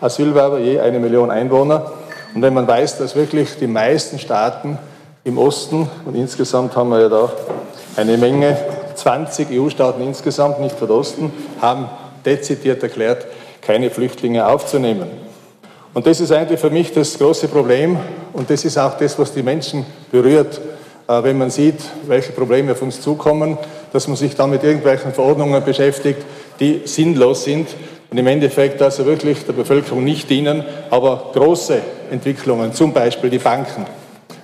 Asylwerber, je eine Million Einwohner. Und wenn man weiß, dass wirklich die meisten Staaten im Osten, und insgesamt haben wir ja da eine Menge, 20 EU-Staaten insgesamt, nicht von Osten, haben dezidiert erklärt, keine Flüchtlinge aufzunehmen. Und das ist eigentlich für mich das große Problem und das ist auch das, was die Menschen berührt, wenn man sieht, welche Probleme auf uns zukommen, dass man sich dann mit irgendwelchen Verordnungen beschäftigt, die sinnlos sind und im Endeffekt also wirklich der Bevölkerung nicht dienen, aber große Entwicklungen, zum Beispiel die Banken.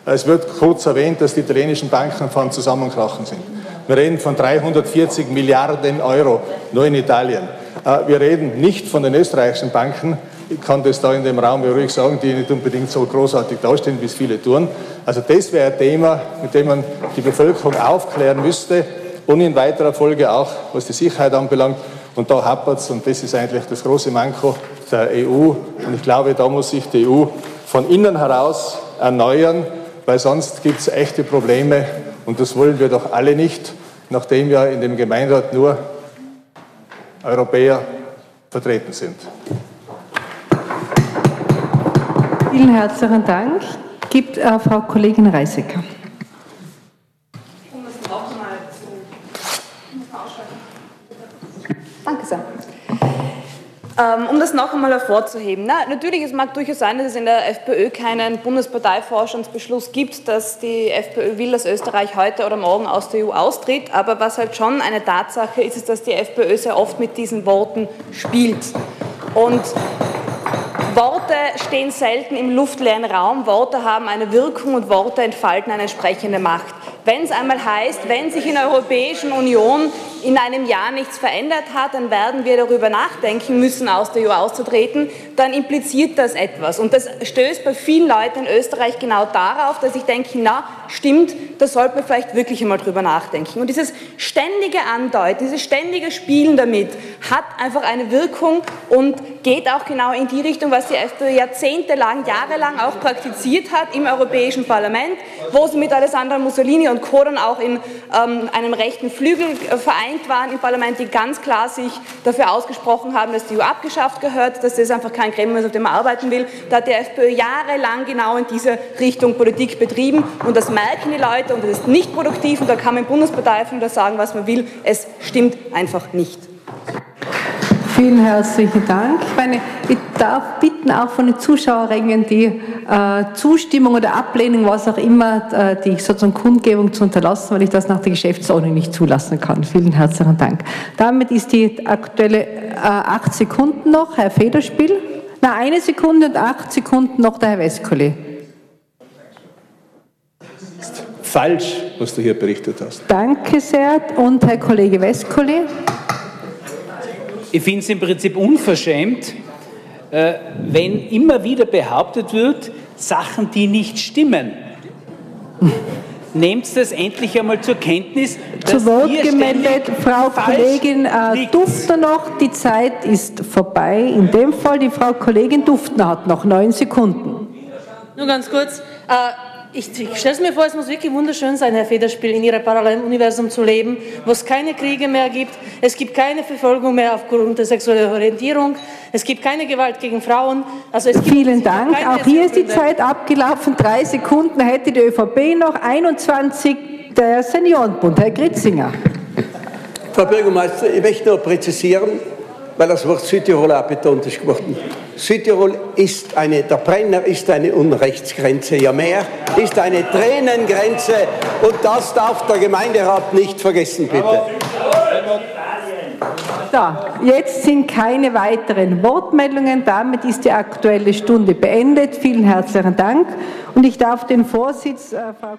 Es wird kurz erwähnt, dass die italienischen Banken von Zusammenkrachen sind. Wir reden von 340 Milliarden Euro nur in Italien. Äh, wir reden nicht von den österreichischen Banken. Ich kann das da in dem Raum ruhig sagen, die nicht unbedingt so großartig dastehen, wie es viele tun. Also das wäre ein Thema, mit dem man die Bevölkerung aufklären müsste und in weiterer Folge auch, was die Sicherheit anbelangt. Und da hapert es und das ist eigentlich das große Manko der EU. Und ich glaube, da muss sich die EU von innen heraus erneuern, weil sonst gibt es echte Probleme und das wollen wir doch alle nicht, nachdem ja in dem Gemeinderat nur Europäer vertreten sind. Vielen herzlichen Dank. Gibt äh, Frau Kollegin Reisecker. Danke sehr. Ähm, um das noch einmal hervorzuheben. Na, natürlich, es mag durchaus sein, dass es in der FPÖ keinen Bundesparteivorstandsbeschluss gibt, dass die FPÖ will, dass Österreich heute oder morgen aus der EU austritt. Aber was halt schon eine Tatsache ist, ist, dass die FPÖ sehr oft mit diesen Worten spielt. Und Worte stehen selten im luftleeren Raum, Worte haben eine Wirkung und Worte entfalten eine entsprechende Macht. Wenn es einmal heißt, wenn sich in der Europäischen Union in einem Jahr nichts verändert hat, dann werden wir darüber nachdenken müssen, aus der EU auszutreten, dann impliziert das etwas. Und das stößt bei vielen Leuten in Österreich genau darauf, dass ich denke, na, stimmt, da sollte man vielleicht wirklich einmal drüber nachdenken. Und dieses ständige Andeuten, dieses ständige Spielen damit hat einfach eine Wirkung und geht auch genau in die Richtung, was die FPÖ jahrzehntelang, jahrelang auch praktiziert hat im Europäischen Parlament, wo sie mit Alessandra Mussolini und Co. dann auch in ähm, einem rechten Flügel äh, vereint waren im Parlament, die ganz klar sich dafür ausgesprochen haben, dass die EU abgeschafft gehört, dass das einfach kein Gremium ist, auf dem man arbeiten will. Da hat die FPÖ jahrelang genau in diese Richtung Politik betrieben und das merken die Leute und das ist nicht produktiv und da kann man im Bundesparteiführer sagen, was man will. Es stimmt einfach nicht. Vielen herzlichen Dank. Ich, meine, ich darf bitten, auch von den Zuschauerrängen die äh, Zustimmung oder Ablehnung, was auch immer, äh, die sozusagen Kundgebung zu unterlassen, weil ich das nach der Geschäftsordnung nicht zulassen kann. Vielen herzlichen Dank. Damit ist die aktuelle äh, acht Sekunden noch, Herr Federspiel. Na, eine Sekunde und acht Sekunden noch der Herr Westkoli. Falsch, was du hier berichtet hast. Danke sehr. Und Herr Kollege Westkoli. Ich finde es im Prinzip unverschämt, äh, wenn immer wieder behauptet wird, Sachen, die nicht stimmen. Nehmt das endlich einmal zur Kenntnis. Zu Wort gemeldet, Frau Kollegin äh, Duftner noch. Die Zeit ist vorbei. In dem Fall, die Frau Kollegin Duftner hat noch neun Sekunden. Nur ganz kurz. Äh, ich, ich stelle es mir vor, es muss wirklich wunderschön sein, Herr Federspiel, in Ihrem Paralleluniversum zu leben, wo es keine Kriege mehr gibt, es gibt keine Verfolgung mehr aufgrund der sexuellen Orientierung, es gibt keine Gewalt gegen Frauen. Also Vielen Dank. Auch hier ist die Zeit abgelaufen. Drei Sekunden hätte die ÖVP noch. 21 der Seniorenbund. Herr Gritzinger. Frau Bürgermeister, ich möchte nur präzisieren, weil das Wort Südtirol auch betont ist geworden. Südtirol ist eine, der Brenner ist eine Unrechtsgrenze, ja mehr, ist eine Tränengrenze und das darf der Gemeinderat nicht vergessen, bitte. So, jetzt sind keine weiteren Wortmeldungen. Damit ist die Aktuelle Stunde beendet. Vielen herzlichen Dank. Und ich darf den Vorsitz, äh, Frau